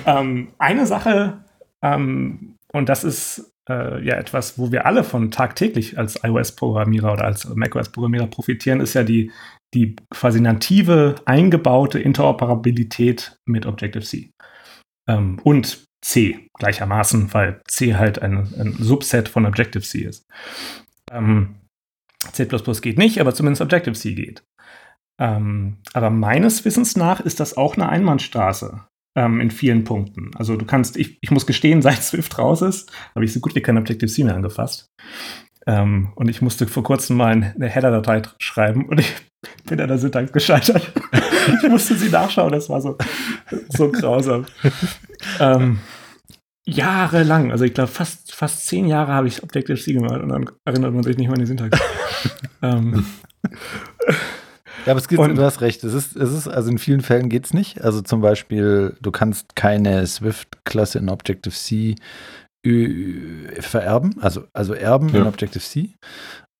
ähm, eine Sache, ähm, und das ist äh, ja etwas, wo wir alle von tagtäglich als iOS-Programmierer oder als macOS-Programmierer profitieren, ist ja die, die quasi native, eingebaute Interoperabilität mit Objective-C. Ähm, und C gleichermaßen, weil C halt ein, ein Subset von Objective-C ist. Ähm, C geht nicht, aber zumindest Objective-C geht. Ähm, aber meines Wissens nach ist das auch eine Einbahnstraße ähm, in vielen Punkten. Also du kannst, ich, ich muss gestehen, seit Swift raus ist, habe ich so gut wie kein Objective-C mehr angefasst. Ähm, und ich musste vor kurzem mal eine Header-Datei schreiben und ich bin an der Syntax gescheitert. ich musste sie nachschauen, das war so, so grausam. ähm, jahrelang, also ich glaube fast, fast zehn Jahre habe ich Objective-C gemacht und dann erinnert man sich nicht mehr an die Syntax. ähm, ja, aber es geht, und, du hast recht. Es ist, es ist, also in vielen Fällen geht es nicht. Also zum Beispiel, du kannst keine Swift-Klasse in Objective-C vererben, also, also erben ja. in Objective-C.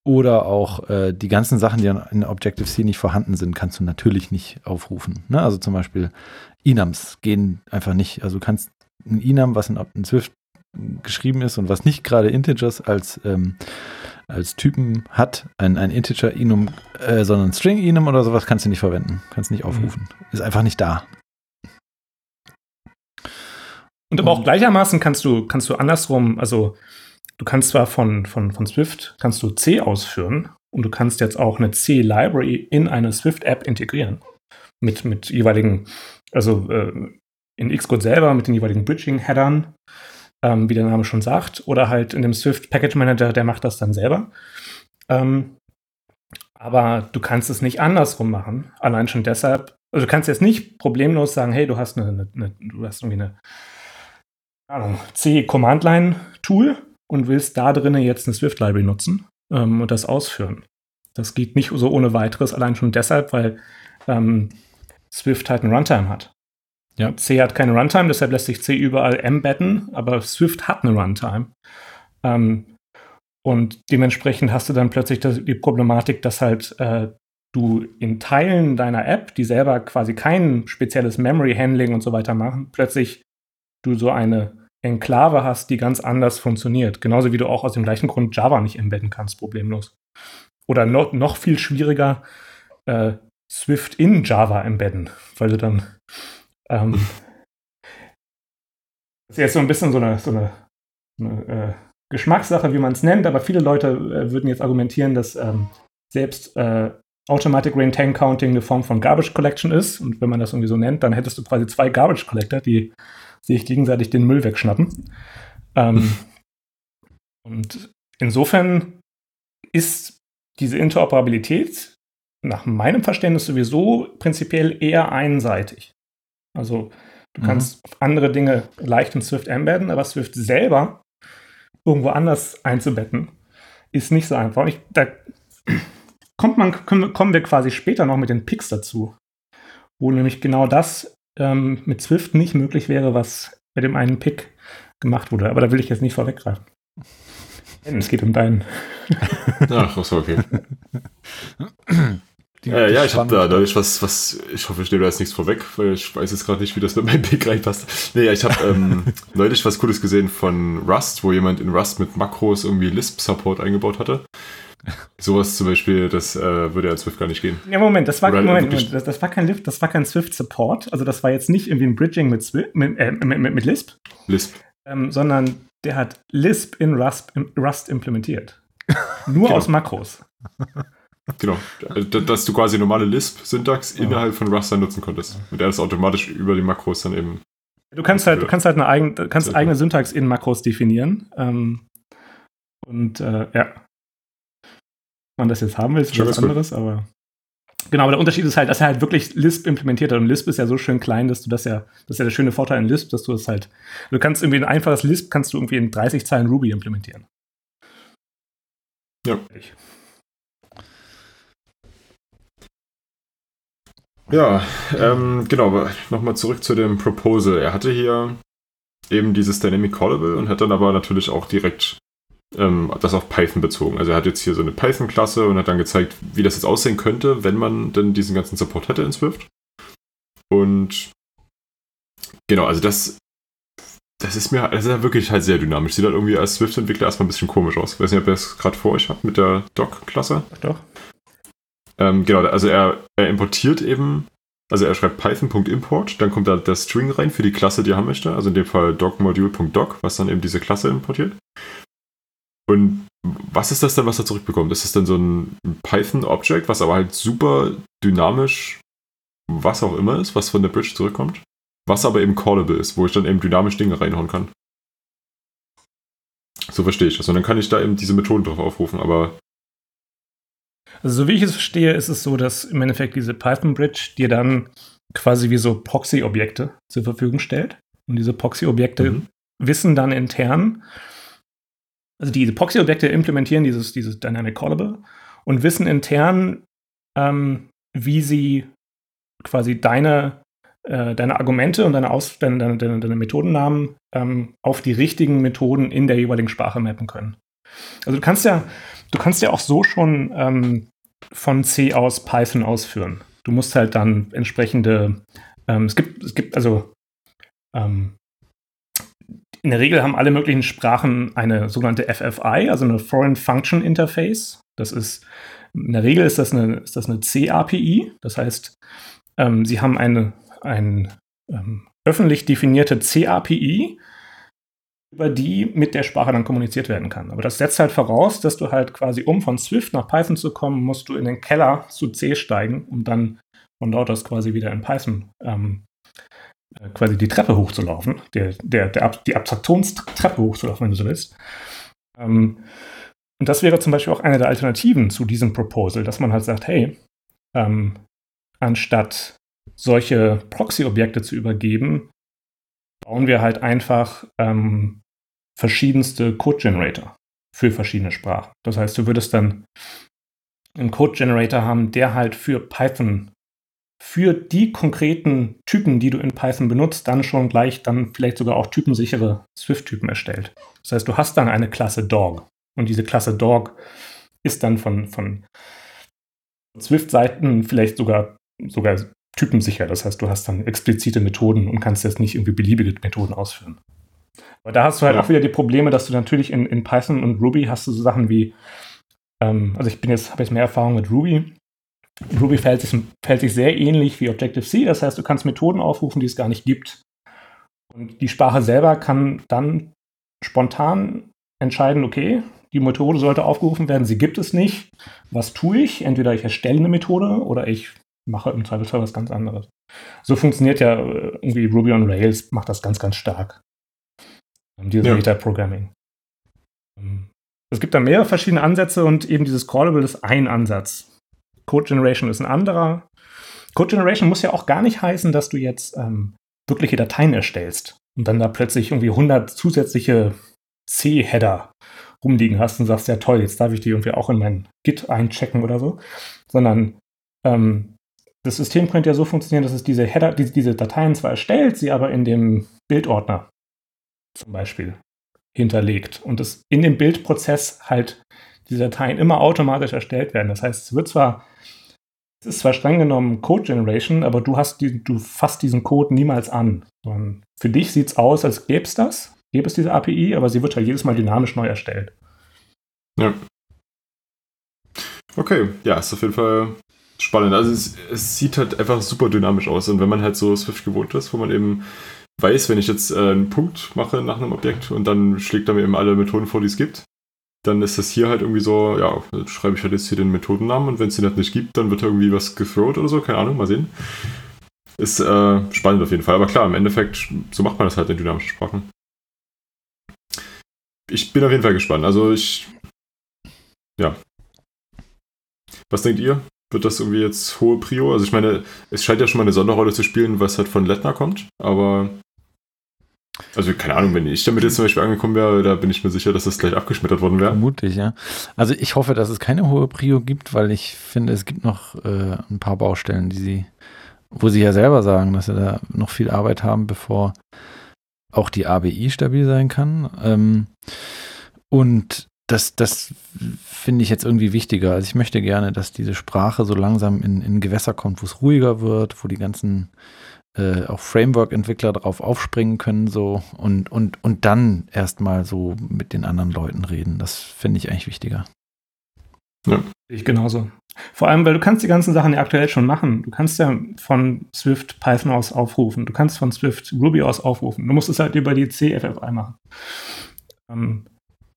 Oder auch äh, die ganzen Sachen, die in Objective-C nicht vorhanden sind, kannst du natürlich nicht aufrufen. Ne? Also zum Beispiel Enums gehen einfach nicht. Also du kannst ein Enum, was in, in Swift geschrieben ist und was nicht gerade Integers als, ähm, als Typen hat, ein, ein Integer Enum, äh, sondern String Enum oder sowas kannst du nicht verwenden. Kannst nicht aufrufen. Mhm. Ist einfach nicht da. Und aber auch gleichermaßen kannst du, kannst du andersrum, also du kannst zwar von, von, von Swift, kannst du C ausführen und du kannst jetzt auch eine C-Library in eine Swift-App integrieren. Mit, mit jeweiligen, also äh, in Xcode selber mit den jeweiligen Bridging-Headern, ähm, wie der Name schon sagt, oder halt in dem Swift Package Manager, der macht das dann selber. Ähm, aber du kannst es nicht andersrum machen. Allein schon deshalb, also du kannst jetzt nicht problemlos sagen, hey, du hast eine, eine, eine du hast irgendwie eine C-Command-Line-Tool und willst da drinnen jetzt eine Swift-Library nutzen ähm, und das ausführen. Das geht nicht so ohne weiteres, allein schon deshalb, weil ähm, Swift halt ein Runtime hat. Ja. C hat keine Runtime, deshalb lässt sich C überall embedden, aber Swift hat eine Runtime. Ähm, und dementsprechend hast du dann plötzlich das, die Problematik, dass halt äh, du in Teilen deiner App, die selber quasi kein spezielles Memory Handling und so weiter machen, plötzlich du so eine Enklave hast, die ganz anders funktioniert. Genauso wie du auch aus dem gleichen Grund Java nicht embedden kannst, problemlos. Oder no, noch viel schwieriger, äh, Swift in Java embedden, weil du dann ähm, das ist jetzt so ein bisschen so eine, so eine, eine äh, Geschmackssache, wie man es nennt, aber viele Leute äh, würden jetzt argumentieren, dass ähm, selbst äh, Automatic Rain Tank Counting eine Form von Garbage Collection ist. Und wenn man das irgendwie so nennt, dann hättest du quasi zwei Garbage Collector, die sich gegenseitig den Müll wegschnappen. Ähm, und insofern ist diese Interoperabilität nach meinem Verständnis sowieso prinzipiell eher einseitig. Also du mhm. kannst andere Dinge leicht in Swift embedden, aber Swift selber irgendwo anders einzubetten, ist nicht so einfach. Ich, da kommt man, kommen wir quasi später noch mit den Picks dazu, wo nämlich genau das ähm, mit Swift nicht möglich wäre, was bei dem einen Pick gemacht wurde. Aber da will ich jetzt nicht vorweggreifen. Es geht um deinen. Ach, so, okay. äh, ja, ich habe da dadurch was, was, ich hoffe, ich nehme da jetzt nichts vorweg, weil ich weiß jetzt gerade nicht, wie das mit meinem Pick reinpasst. Nee, ich habe ähm, neulich was Cooles gesehen von Rust, wo jemand in Rust mit Makros irgendwie Lisp-Support eingebaut hatte. Sowas zum Beispiel, das äh, würde ja Swift gar nicht gehen. Ja, Moment, das war, Moment, Moment, das, das, war kein Lift, das war kein Swift-Support. Also das war jetzt nicht irgendwie ein Bridging mit, Swift, mit, äh, mit, mit, mit Lisp. Lisp. Ähm, sondern der hat Lisp in Rust, Rust implementiert. Nur genau. aus Makros. Genau. Dass du quasi normale Lisp-Syntax ja. innerhalb von Rust dann nutzen konntest. Und der das automatisch über die Makros dann eben. Du kannst halt, du kannst halt eine eigen, kannst eigene Syntax in Makros definieren. Ähm, und äh, ja. man das jetzt haben will, ist was anderes, gut. aber. Genau, aber der Unterschied ist halt, dass er halt wirklich Lisp implementiert hat. Und Lisp ist ja so schön klein, dass du das ja, das ist ja der schöne Vorteil in Lisp, dass du das halt, du kannst irgendwie ein einfaches Lisp, kannst du irgendwie in 30 Zeilen Ruby implementieren. Ja. Ja, ähm, genau, nochmal zurück zu dem Proposal. Er hatte hier eben dieses Dynamic Callable und hat dann aber natürlich auch direkt ähm, das auf Python bezogen. Also er hat jetzt hier so eine Python-Klasse und hat dann gezeigt, wie das jetzt aussehen könnte, wenn man denn diesen ganzen Support hätte in Swift. Und genau, also das, das ist mir, das ist ja wirklich halt sehr dynamisch. Sieht halt irgendwie als Swift-Entwickler erstmal ein bisschen komisch aus. Ich weiß nicht, ob ihr es gerade vor euch habt mit der Doc-Klasse. Doch. Ähm, genau, also er, er importiert eben also er schreibt python.import, dann kommt da der String rein für die Klasse, die er haben möchte. Also in dem Fall docmodule.doc, was dann eben diese Klasse importiert. Und was ist das dann, was er zurückbekommt? Ist das dann so ein Python-Object, was aber halt super dynamisch, was auch immer ist, was von der Bridge zurückkommt? Was aber eben callable ist, wo ich dann eben dynamisch Dinge reinhauen kann. So verstehe ich das. Und dann kann ich da eben diese Methoden drauf aufrufen, aber. Also, so wie ich es verstehe, ist es so, dass im Endeffekt diese Python-Bridge dir dann quasi wie so Proxy-Objekte zur Verfügung stellt. Und diese Proxy-Objekte mhm. wissen dann intern, also die Epoxy-Objekte implementieren dieses, dieses Dynamic Callable und wissen intern, ähm, wie sie quasi deine, äh, deine Argumente und deine, Aus deine, deine, deine, deine Methodennamen ähm, auf die richtigen Methoden in der jeweiligen Sprache mappen können. Also du kannst ja, du kannst ja auch so schon ähm, von C aus Python ausführen. Du musst halt dann entsprechende, ähm, es gibt, es gibt also ähm, in der Regel haben alle möglichen Sprachen eine sogenannte FFI, also eine Foreign Function Interface. Das ist, in der Regel ist das eine, ist das eine C-API. Das heißt, ähm, sie haben eine, ein ähm, öffentlich definierte C-API, über die mit der Sprache dann kommuniziert werden kann. Aber das setzt halt voraus, dass du halt quasi, um von Swift nach Python zu kommen, musst du in den Keller zu C steigen, um dann von dort aus quasi wieder in Python ähm, äh, quasi die Treppe hochzulaufen, der, der, der Ab die Abstraktionstreppe hochzulaufen, wenn du so willst. Ähm, und das wäre zum Beispiel auch eine der Alternativen zu diesem Proposal, dass man halt sagt, hey, ähm, anstatt solche Proxy-Objekte zu übergeben, bauen wir halt einfach ähm, verschiedenste Code-Generator für verschiedene Sprachen. Das heißt, du würdest dann einen Code-Generator haben, der halt für Python, für die konkreten Typen, die du in Python benutzt, dann schon gleich dann vielleicht sogar auch typensichere Swift-Typen erstellt. Das heißt, du hast dann eine Klasse Dog. Und diese Klasse Dog ist dann von, von Swift-Seiten vielleicht sogar, sogar typensicher. Das heißt, du hast dann explizite Methoden und kannst jetzt nicht irgendwie beliebige Methoden ausführen. Aber da hast du halt ja. auch wieder die Probleme, dass du natürlich in, in Python und Ruby hast du so Sachen wie, ähm, also ich bin jetzt, habe jetzt mehr Erfahrung mit Ruby. Ruby verhält sich, verhält sich sehr ähnlich wie Objective-C. Das heißt, du kannst Methoden aufrufen, die es gar nicht gibt. Und die Sprache selber kann dann spontan entscheiden, okay, die Methode sollte aufgerufen werden, sie gibt es nicht. Was tue ich? Entweder ich erstelle eine Methode oder ich mache im Zweifelsfall was ganz anderes. So funktioniert ja äh, irgendwie Ruby on Rails, macht das ganz, ganz stark. Dieses ja. Meta-Programming. Ähm, es gibt da mehrere verschiedene Ansätze und eben dieses Callable ist ein Ansatz. Code Generation ist ein anderer. Code Generation muss ja auch gar nicht heißen, dass du jetzt ähm, wirkliche Dateien erstellst und dann da plötzlich irgendwie 100 zusätzliche C-Header rumliegen hast und sagst, ja toll, jetzt darf ich die irgendwie auch in mein Git einchecken oder so, sondern ähm, das System könnte ja so funktionieren, dass es diese Header, die, diese Dateien zwar erstellt, sie aber in dem Bildordner zum Beispiel hinterlegt und es in dem Bildprozess halt diese Dateien immer automatisch erstellt werden. Das heißt, es wird zwar, es ist zwar streng genommen Code Generation, aber du hast die, du fasst diesen Code niemals an. Sondern für dich sieht es aus, als gäbe es das, gäbe es diese API, aber sie wird halt jedes Mal dynamisch neu erstellt. Ja. Okay, ja, ist auf jeden Fall spannend. Also es, es, sieht halt einfach super dynamisch aus. Und wenn man halt so Swift gewohnt ist, wo man eben weiß, wenn ich jetzt äh, einen Punkt mache nach einem Objekt und dann schlägt er mir eben alle Methoden vor, die es gibt, dann ist das hier halt irgendwie so, ja, schreibe ich halt jetzt hier den Methodennamen und wenn es den halt nicht gibt, dann wird irgendwie was gethrowt oder so, keine Ahnung, mal sehen. Ist äh, spannend auf jeden Fall. Aber klar, im Endeffekt, so macht man das halt in dynamischen Sprachen. Ich bin auf jeden Fall gespannt. Also ich. Ja. Was denkt ihr? Wird das irgendwie jetzt hohe Prio? Also ich meine, es scheint ja schon mal eine Sonderrolle zu spielen, was halt von Lettner kommt, aber also keine Ahnung, wenn ich damit jetzt zum Beispiel angekommen wäre, da bin ich mir sicher, dass das gleich abgeschmettert worden wäre. Vermutlich, ja. Also ich hoffe, dass es keine hohe Prio gibt, weil ich finde, es gibt noch äh, ein paar Baustellen, die sie, wo sie ja selber sagen, dass sie da noch viel Arbeit haben, bevor auch die ABI stabil sein kann. Ähm, und das, das finde ich jetzt irgendwie wichtiger. Also ich möchte gerne, dass diese Sprache so langsam in, in Gewässer kommt, wo es ruhiger wird, wo die ganzen äh, auch Framework-Entwickler darauf aufspringen können, so und, und, und dann erstmal so mit den anderen Leuten reden. Das finde ich eigentlich wichtiger. Ja. Ich genauso. Vor allem, weil du kannst die ganzen Sachen ja aktuell schon machen. Du kannst ja von Swift Python aus aufrufen. Du kannst von Swift Ruby aus aufrufen. Du musst es halt über die CFFI machen. Ähm,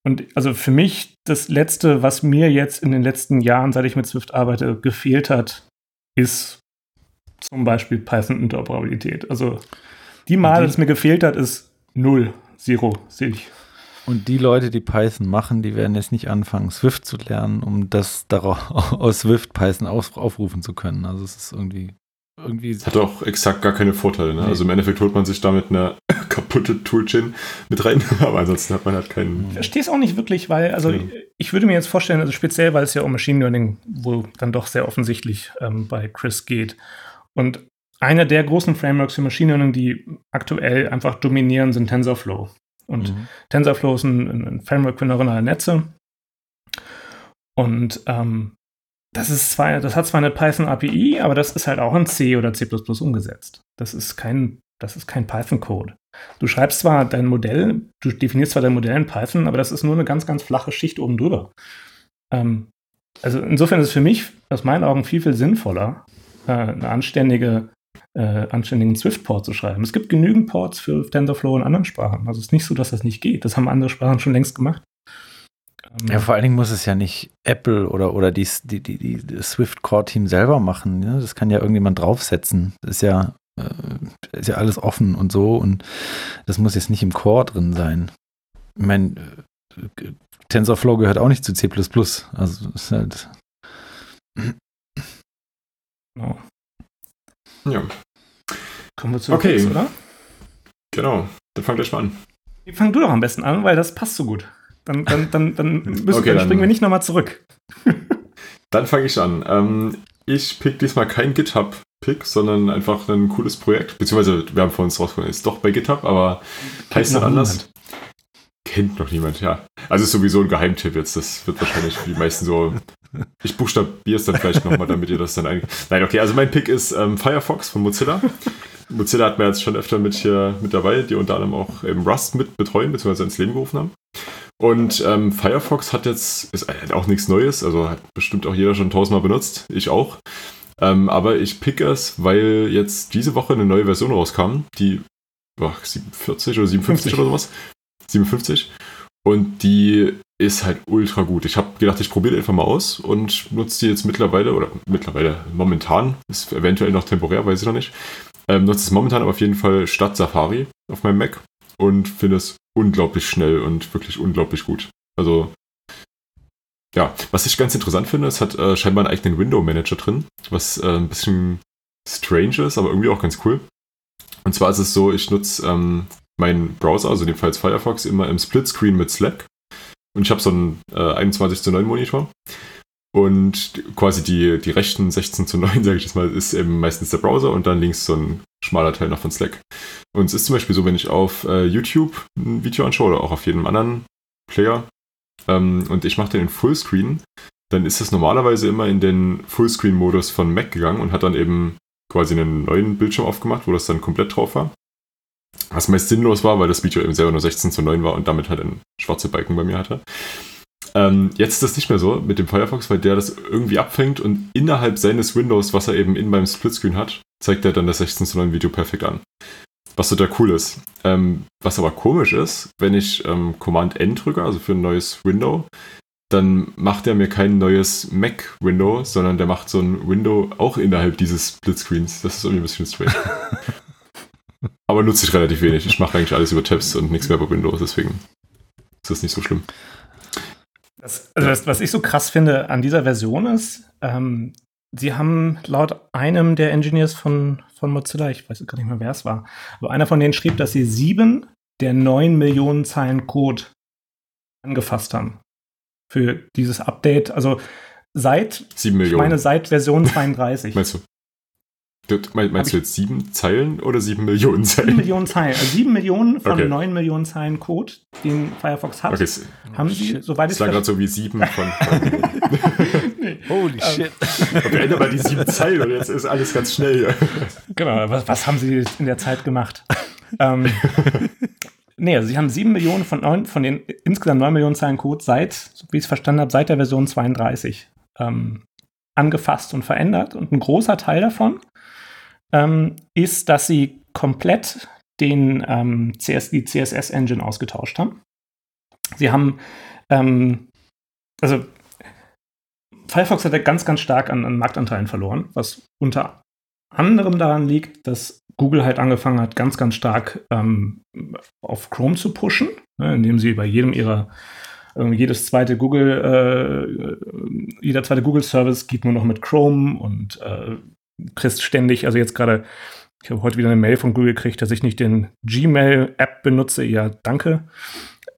und also für mich das Letzte, was mir jetzt in den letzten Jahren, seit ich mit Swift arbeite, gefehlt hat, ist zum Beispiel Python-Interoperabilität. Also die Mal, dass es mir gefehlt hat, ist null, zero, sehe ich. Und die Leute, die Python machen, die werden jetzt nicht anfangen, Swift zu lernen, um das daraus, aus Swift Python auf, aufrufen zu können. Also es ist irgendwie irgendwie. Das hat auch exakt gar keine Vorteile. Ne? Nee. Also im Endeffekt holt man sich damit eine kaputte Toolchain mit rein, aber ansonsten hat man halt keinen. Ich verstehe es auch nicht wirklich, weil, also ja. ich würde mir jetzt vorstellen, also speziell, weil es ja um Machine Learning wohl dann doch sehr offensichtlich ähm, bei Chris geht. Und einer der großen Frameworks für Machine Learning, die aktuell einfach dominieren, sind TensorFlow. Und mhm. TensorFlow ist ein, ein Framework für neuronale Netze. Und ähm, das ist zwar, das hat zwar eine Python API, aber das ist halt auch in C oder C umgesetzt. Das ist kein, das ist kein Python-Code. Du schreibst zwar dein Modell, du definierst zwar dein Modell in Python, aber das ist nur eine ganz, ganz flache Schicht oben drüber. Ähm, also insofern ist es für mich aus meinen Augen viel, viel sinnvoller, äh, eine anständige äh, anständigen Swift-Port zu schreiben. Es gibt genügend Ports für TensorFlow in anderen Sprachen. Also es ist nicht so, dass das nicht geht. Das haben andere Sprachen schon längst gemacht. Ähm, ja, vor allen Dingen muss es ja nicht Apple oder, oder die, die, die, die Swift-Core-Team selber machen. Ne? Das kann ja irgendjemand draufsetzen. Das ist ja, äh, ist ja alles offen und so und das muss jetzt nicht im Core drin sein. Ich meine, äh, TensorFlow gehört auch nicht zu C. Also ist halt. Genau. Ja. Kommen wir zu okay. Quiz, oder? Genau. Dann fang gleich mal an. Fang du doch am besten an, weil das passt so gut. Dann, dann, dann, dann, müssen, okay, dann springen wir nicht nochmal zurück. Dann fange ich an. Ähm, ich pick diesmal kein GitHub-Pick, sondern einfach ein cooles Projekt. Beziehungsweise, wir haben vor uns rausgefunden, ist doch bei GitHub, aber heißt dann anders. Niemand. Kennt noch niemand, ja. Also ist sowieso ein Geheimtipp jetzt. Das wird wahrscheinlich für die meisten so. Ich buchstabiere es dann vielleicht nochmal, damit ihr das dann eigentlich. Nein, okay, also mein Pick ist ähm, Firefox von Mozilla. Mozilla hat mir jetzt schon öfter mit hier mit dabei, die unter anderem auch eben Rust mit betreuen, beziehungsweise ins Leben gerufen haben. Und ähm, Firefox hat jetzt, ist halt auch nichts Neues, also hat bestimmt auch jeder schon tausendmal benutzt, ich auch. Ähm, aber ich pick es, weil jetzt diese Woche eine neue Version rauskam, die oh, 47 oder 57 50. oder sowas. 57. Und die ist halt ultra gut. Ich habe gedacht, ich probiere einfach mal aus und nutze die jetzt mittlerweile, oder mittlerweile momentan, ist eventuell noch temporär, weiß ich noch nicht. Ähm, nutze es momentan aber auf jeden Fall statt Safari auf meinem Mac und finde es unglaublich schnell und wirklich unglaublich gut. Also, ja, was ich ganz interessant finde, es hat äh, scheinbar einen eigenen Window Manager drin, was äh, ein bisschen strange ist, aber irgendwie auch ganz cool. Und zwar ist es so, ich nutze ähm, meinen Browser, also in dem Fall Firefox, immer im Splitscreen mit Slack. Und ich habe so einen äh, 21 zu 9 Monitor. Und quasi die, die rechten 16 zu 9, sage ich jetzt mal, ist eben meistens der Browser und dann links so ein schmaler Teil noch von Slack. Und es ist zum Beispiel so, wenn ich auf äh, YouTube ein Video anschaue oder auch auf jedem anderen Player ähm, und ich mache den in Fullscreen, dann ist es normalerweise immer in den Fullscreen-Modus von Mac gegangen und hat dann eben quasi einen neuen Bildschirm aufgemacht, wo das dann komplett drauf war. Was meist sinnlos war, weil das Video eben selber nur 16 zu 9 war und damit halt ein schwarze Balken bei mir hatte. Ähm, jetzt ist das nicht mehr so mit dem Firefox, weil der das irgendwie abfängt und innerhalb seines Windows, was er eben in meinem Splitscreen hat, zeigt er dann das 16 zu 9 Video perfekt an. Was total cool ist. Ähm, was aber komisch ist, wenn ich ähm, Command N drücke, also für ein neues Window, dann macht er mir kein neues Mac-Window, sondern der macht so ein Window auch innerhalb dieses Splitscreens. Das ist irgendwie ein bisschen strange. aber nutze ich relativ wenig. Ich mache eigentlich alles über Tabs und nichts mehr bei Windows, deswegen ist das nicht so schlimm. Das, also das, was ich so krass finde an dieser Version ist, ähm, sie haben laut einem der Engineers von, von Mozilla, ich weiß gar nicht mehr, wer es war, aber einer von denen schrieb, dass sie sieben der neun Millionen Zeilen Code angefasst haben für dieses Update. Also seit, sieben Millionen. ich meine, seit Version 32. Meinst du? Meinst du jetzt sieben Zeilen oder sieben Millionen Zeilen? Sieben Millionen Zeilen. Also sieben Millionen von okay. neun Millionen Zeilen Code, den Firefox hat. Okay. Haben sie, soweit es war gerade so wie sieben von. nee. Holy ähm, shit. Okay, Ende mal die sieben Zeilen und jetzt ist alles ganz schnell. genau, was, was haben sie in der Zeit gemacht? ähm, nee, also sie haben sieben Millionen von, neun, von den insgesamt neun Millionen Zeilen Code seit, so wie ich es verstanden habe, seit der Version 32 ähm, angefasst und verändert. Und ein großer Teil davon ähm, ist, dass sie komplett den ähm, CS, die CSS-Engine ausgetauscht haben. Sie haben, ähm, also Firefox hat ganz, ganz stark an, an, Marktanteilen verloren, was unter anderem daran liegt, dass Google halt angefangen hat, ganz, ganz stark ähm, auf Chrome zu pushen, ne, indem sie bei jedem ihrer jedes zweite Google, äh, jeder zweite Google-Service geht nur noch mit Chrome und äh, kriegst ständig, also jetzt gerade, ich habe heute wieder eine Mail von Google gekriegt, dass ich nicht den Gmail-App benutze. Ja, danke.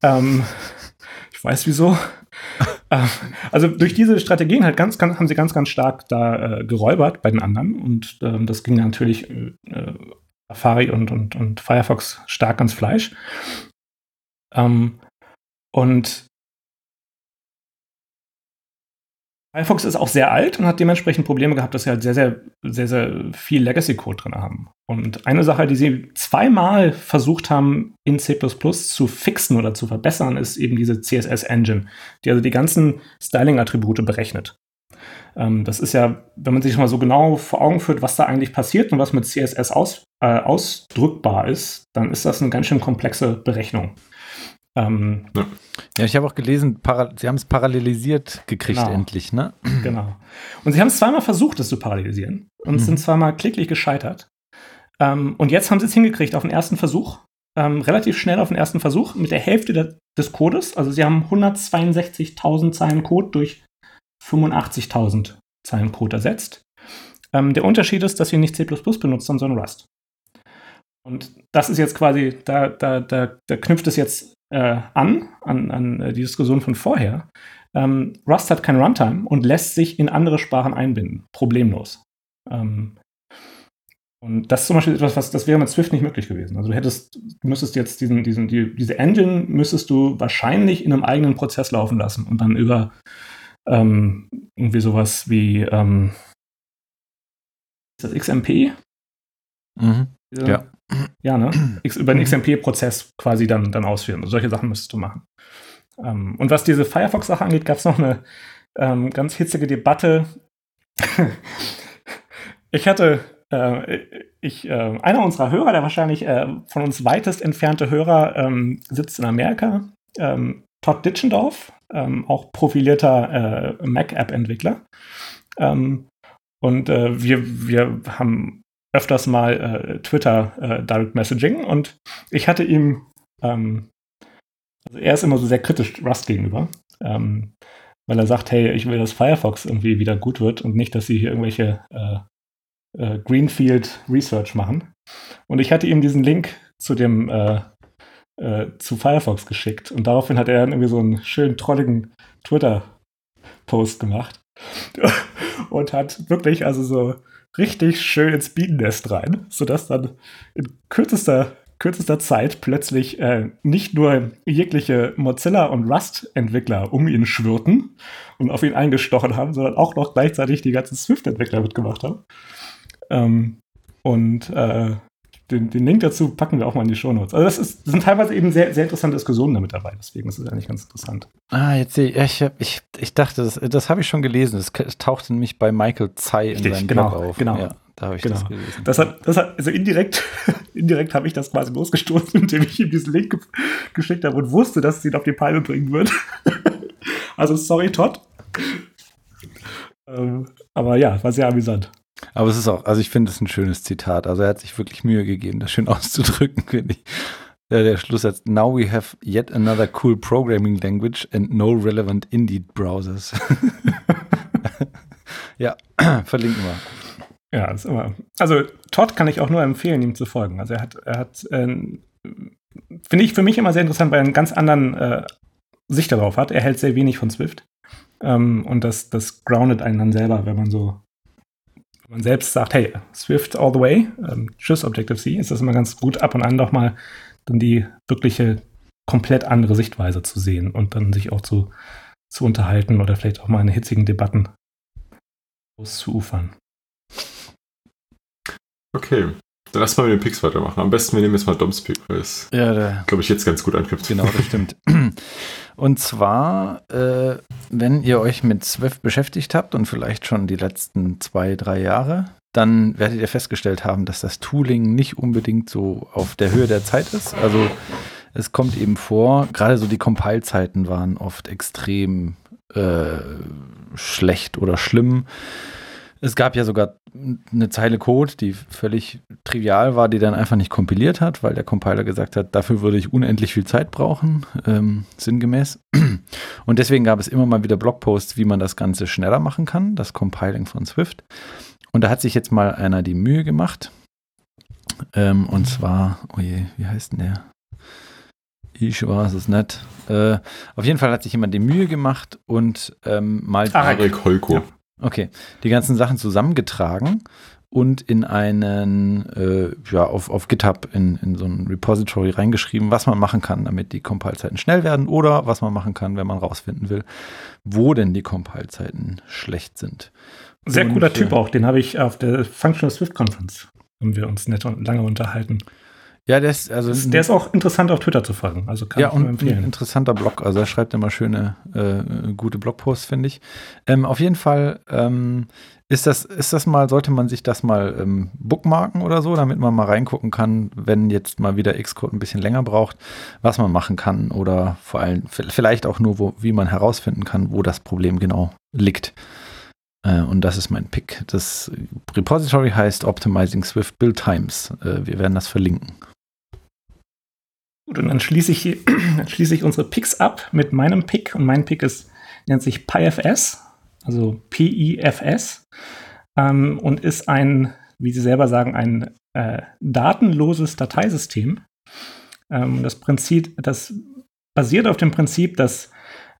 Ähm, ich weiß wieso. Ähm, also durch diese Strategien halt ganz, ganz, haben sie ganz, ganz stark da äh, geräubert bei den anderen und ähm, das ging natürlich äh, Safari und, und, und Firefox stark ans Fleisch. Ähm, und Firefox ist auch sehr alt und hat dementsprechend Probleme gehabt, dass sie halt sehr, sehr, sehr, sehr viel Legacy-Code drin haben. Und eine Sache, die sie zweimal versucht haben, in C zu fixen oder zu verbessern, ist eben diese CSS-Engine, die also die ganzen Styling-Attribute berechnet. Ähm, das ist ja, wenn man sich mal so genau vor Augen führt, was da eigentlich passiert und was mit CSS aus, äh, ausdrückbar ist, dann ist das eine ganz schön komplexe Berechnung. Ähm, ja. ja. ich habe auch gelesen, sie haben es parallelisiert gekriegt genau. endlich, ne? Genau. Und sie haben es zweimal versucht, es zu parallelisieren und mhm. sind zweimal kläglich gescheitert. Ähm, und jetzt haben sie es hingekriegt auf den ersten Versuch, ähm, relativ schnell auf den ersten Versuch mit der Hälfte der, des Codes. Also sie haben 162.000 Zeilen Code durch 85.000 Zeilen Code ersetzt. Ähm, der Unterschied ist, dass sie nicht C++ benutzt, sondern Rust. Und das ist jetzt quasi, da, da, da, da knüpft es jetzt äh, an, an, an äh, die Diskussion von vorher. Ähm, Rust hat kein Runtime und lässt sich in andere Sprachen einbinden. Problemlos. Ähm, und das ist zum Beispiel etwas, was das wäre mit Swift nicht möglich gewesen. Also du hättest, du müsstest jetzt diesen, diesen, die, diese Engine müsstest du wahrscheinlich in einem eigenen Prozess laufen lassen und dann über ähm, irgendwie sowas wie ähm, ist das XMP? Mhm. Ja. Ja, ne? Über den XMP-Prozess quasi dann, dann ausführen. Also solche Sachen müsstest du machen. Ähm, und was diese Firefox-Sache angeht, gab es noch eine ähm, ganz hitzige Debatte. ich hatte äh, ich, äh, einer unserer Hörer, der wahrscheinlich äh, von uns weitest entfernte Hörer, ähm, sitzt in Amerika. Ähm, Todd Ditchendorf, ähm, auch profilierter äh, Mac-App-Entwickler. Ähm, und äh, wir, wir haben öfters mal äh, Twitter Direct Messaging und ich hatte ihm, ähm, also er ist immer so sehr kritisch Rust gegenüber ähm, weil er sagt, hey, ich will, dass Firefox irgendwie wieder gut wird und nicht, dass sie hier irgendwelche äh, äh, Greenfield Research machen. Und ich hatte ihm diesen Link zu dem äh, äh, zu Firefox geschickt und daraufhin hat er dann irgendwie so einen schönen trolligen Twitter-Post gemacht und hat wirklich also so richtig schön ins Bienennest rein, sodass dann in kürzester kürzester Zeit plötzlich äh, nicht nur jegliche Mozilla und Rust-Entwickler um ihn schwirrten und auf ihn eingestochen haben, sondern auch noch gleichzeitig die ganzen Swift-Entwickler mitgemacht haben. Ähm, und äh, den, den, Link dazu packen wir auch mal in die Show Notes. Also das, ist, das sind teilweise eben sehr, sehr interessante Diskussionen damit dabei. Deswegen ist es eigentlich ganz interessant. Ah, jetzt sehe ich, ich, ich, ich dachte, das, das habe ich schon gelesen. Das tauchte nämlich bei Michael Zei in seinem genau, Blog auf. Genau, ja, da habe ich genau. das gelesen. Das hat, das hat, also indirekt, indirekt habe ich das quasi losgestoßen, indem ich ihm diesen Link ge geschickt habe und wusste, dass es ihn auf die Palme bringen wird. also sorry, Todd. ähm, aber ja, war sehr amüsant. Aber es ist auch, also ich finde es ein schönes Zitat. Also er hat sich wirklich Mühe gegeben, das schön auszudrücken, finde ich. Der, der Schlusssatz, now we have yet another cool programming language and no relevant Indeed browsers. ja, verlinken wir. Ja, ist immer. Also Todd kann ich auch nur empfehlen, ihm zu folgen. Also er hat, er hat, äh, finde ich für mich immer sehr interessant, weil er einen ganz anderen äh, Sicht darauf hat. Er hält sehr wenig von Swift. Ähm, und das, das groundet einen dann selber, wenn man so wenn man selbst sagt, hey, Swift all the way, ähm, tschüss Objective-C, ist das immer ganz gut, ab und an doch mal dann die wirkliche komplett andere Sichtweise zu sehen und dann sich auch zu, zu unterhalten oder vielleicht auch mal in hitzigen Debatten auszuufern. Okay, dann lass mal mit den Picks weitermachen. Am besten wir nehmen jetzt mal Doms Pick, weil es, ja, glaube ich, jetzt ganz gut anknüpft. Genau, das stimmt. Und zwar, äh, wenn ihr euch mit Swift beschäftigt habt und vielleicht schon die letzten zwei, drei Jahre, dann werdet ihr festgestellt haben, dass das Tooling nicht unbedingt so auf der Höhe der Zeit ist. Also es kommt eben vor, gerade so die Compile-Zeiten waren oft extrem äh, schlecht oder schlimm. Es gab ja sogar eine Zeile Code, die völlig trivial war, die dann einfach nicht kompiliert hat, weil der Compiler gesagt hat, dafür würde ich unendlich viel Zeit brauchen, ähm, sinngemäß. Und deswegen gab es immer mal wieder Blogposts, wie man das Ganze schneller machen kann, das Compiling von Swift. Und da hat sich jetzt mal einer die Mühe gemacht. Ähm, und zwar, oh je, wie heißt denn der? Ich weiß es nicht. Äh, auf jeden Fall hat sich jemand die Mühe gemacht und ähm, mal. Arek Holko. Ja. Okay, die ganzen Sachen zusammengetragen und in einen, äh, ja, auf, auf GitHub in, in so ein Repository reingeschrieben, was man machen kann, damit die Compile-Zeiten schnell werden oder was man machen kann, wenn man rausfinden will, wo denn die Compile-Zeiten schlecht sind. Sehr und, cooler Typ äh, auch, den habe ich auf der Functional Swift Conference, haben wir uns nett und lange unterhalten. Ja, der ist, also der ist auch interessant auf Twitter zu folgen. Also kann ja, ich nur empfehlen. Ein interessanter Blog. Also er schreibt immer schöne, äh, gute Blogposts, finde ich. Ähm, auf jeden Fall ähm, ist das, ist das mal, sollte man sich das mal ähm, bookmarken oder so, damit man mal reingucken kann, wenn jetzt mal wieder Xcode ein bisschen länger braucht, was man machen kann oder vor allem vielleicht auch nur, wo, wie man herausfinden kann, wo das Problem genau liegt. Äh, und das ist mein Pick. Das Repository heißt Optimizing Swift Build Times. Äh, wir werden das verlinken. Gut, und dann schließe ich, dann schließe ich unsere Picks ab mit meinem Pick. Und mein Pick ist, nennt sich PIFS, also P-I-F-S, ähm, und ist ein wie Sie selber sagen, ein äh, datenloses Dateisystem. Ähm, das Prinzip, das basiert auf dem Prinzip, dass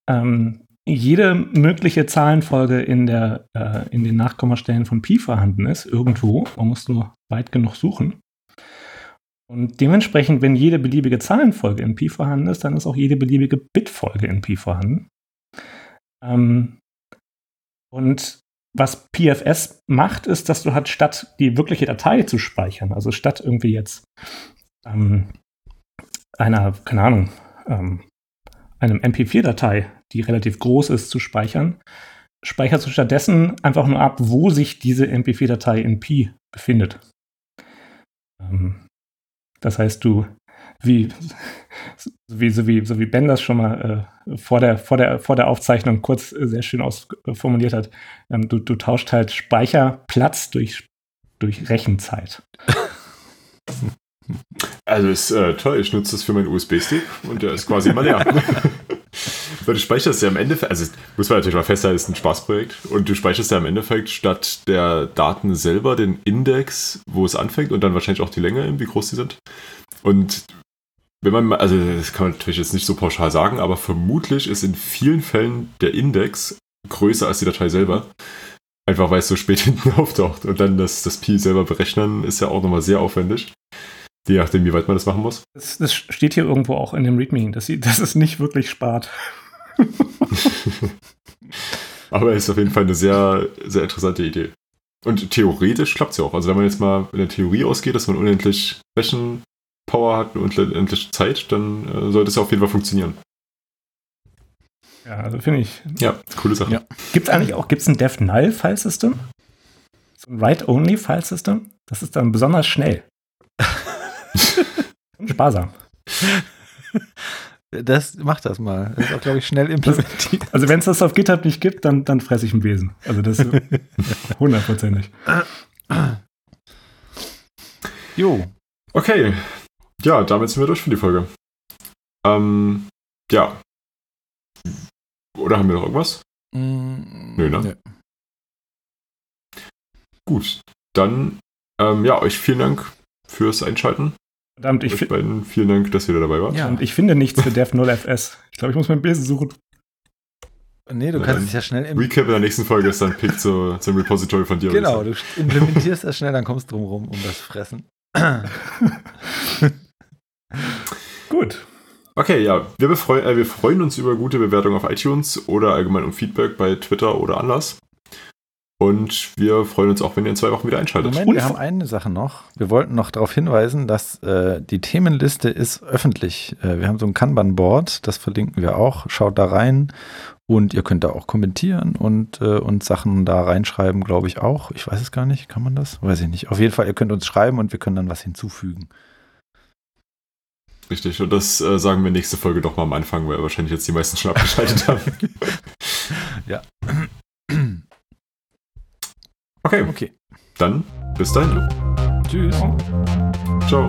ähm, jede mögliche Zahlenfolge in, der, äh, in den Nachkommastellen von Pi vorhanden ist, irgendwo. Man muss nur weit genug suchen. Und dementsprechend, wenn jede beliebige Zahlenfolge in Pi vorhanden ist, dann ist auch jede beliebige Bitfolge in Pi vorhanden. Ähm, und was PFS macht, ist, dass du halt statt die wirkliche Datei zu speichern, also statt irgendwie jetzt ähm, einer, keine Ahnung, ähm, einem MP4-Datei, die relativ groß ist, zu speichern, speicherst du stattdessen einfach nur ab, wo sich diese MP4-Datei in Pi befindet. Ähm, das heißt, du, wie, so wie, so wie, so wie Ben das schon mal äh, vor, der, vor, der, vor der Aufzeichnung kurz äh, sehr schön ausformuliert hat, ähm, du, du tauscht halt Speicherplatz durch, durch Rechenzeit. Also ist äh, toll, ich nutze das für meinen USB-Stick und der ist quasi immer leer. Weil du speicherst ja im Endeffekt, also muss man natürlich mal festhalten, es ist ein Spaßprojekt und du speicherst ja im Endeffekt statt der Daten selber den Index, wo es anfängt und dann wahrscheinlich auch die Länge, wie groß die sind. Und wenn man, also das kann man natürlich jetzt nicht so pauschal sagen, aber vermutlich ist in vielen Fällen der Index größer als die Datei selber. Einfach weil es so spät hinten auftaucht. Und dann das, das Pi selber berechnen ist ja auch nochmal sehr aufwendig. Je nachdem, wie weit man das machen muss. Das, das steht hier irgendwo auch in dem README, dass, sie, dass es nicht wirklich spart. Aber es ist auf jeden Fall eine sehr, sehr interessante Idee. Und theoretisch klappt es ja auch. Also wenn man jetzt mal in der Theorie ausgeht, dass man unendlich Rechenpower hat und unendlich Zeit, dann äh, sollte es ja auf jeden Fall funktionieren. Ja, also finde ich. Ja, coole Sache. Ja. Gibt es eigentlich auch, gibt es ein Dev-Null-File-System? So ein Write-Only-File-System? Das ist dann besonders schnell. Sparsam. Das macht das mal. Das ist auch, glaube ich, schnell implementiert. Also wenn es das auf GitHub nicht gibt, dann, dann fresse ich ein Besen. Also das ist hundertprozentig. jo. Okay. Ja, damit sind wir durch für die Folge. Ähm, ja. Oder haben wir noch irgendwas? Mm, Nö, ne? Ja. Gut. Dann, ähm, ja, euch vielen Dank fürs Einschalten. Verdammt, ich finde. Vielen Dank, dass ihr da dabei wart. Ja, und ich finde nichts für Dev 0 FS. Ich glaube, ich muss mein Besen suchen. Nee, du Na, kannst es ja schnell. Recap in der nächsten Folge ist dann Pick zu, zum Repository von dir. Genau, du implementierst das schnell, dann kommst du drum rum um das Fressen. Gut. Okay, ja, wir, äh, wir freuen uns über gute Bewertungen auf iTunes oder allgemein um Feedback bei Twitter oder Anlass. Und wir freuen uns auch, wenn ihr in zwei Wochen wieder einschaltet. Moment, wir haben eine Sache noch. Wir wollten noch darauf hinweisen, dass äh, die Themenliste ist öffentlich. Äh, wir haben so ein Kanban-Board, das verlinken wir auch. Schaut da rein und ihr könnt da auch kommentieren und, äh, und Sachen da reinschreiben, glaube ich auch. Ich weiß es gar nicht. Kann man das? Weiß ich nicht. Auf jeden Fall, ihr könnt uns schreiben und wir können dann was hinzufügen. Richtig, und das äh, sagen wir nächste Folge doch mal am Anfang, weil wahrscheinlich jetzt die meisten schon abgeschaltet haben. ja. Okay. Okay. Dann bis dahin. Tschüss. Ciao.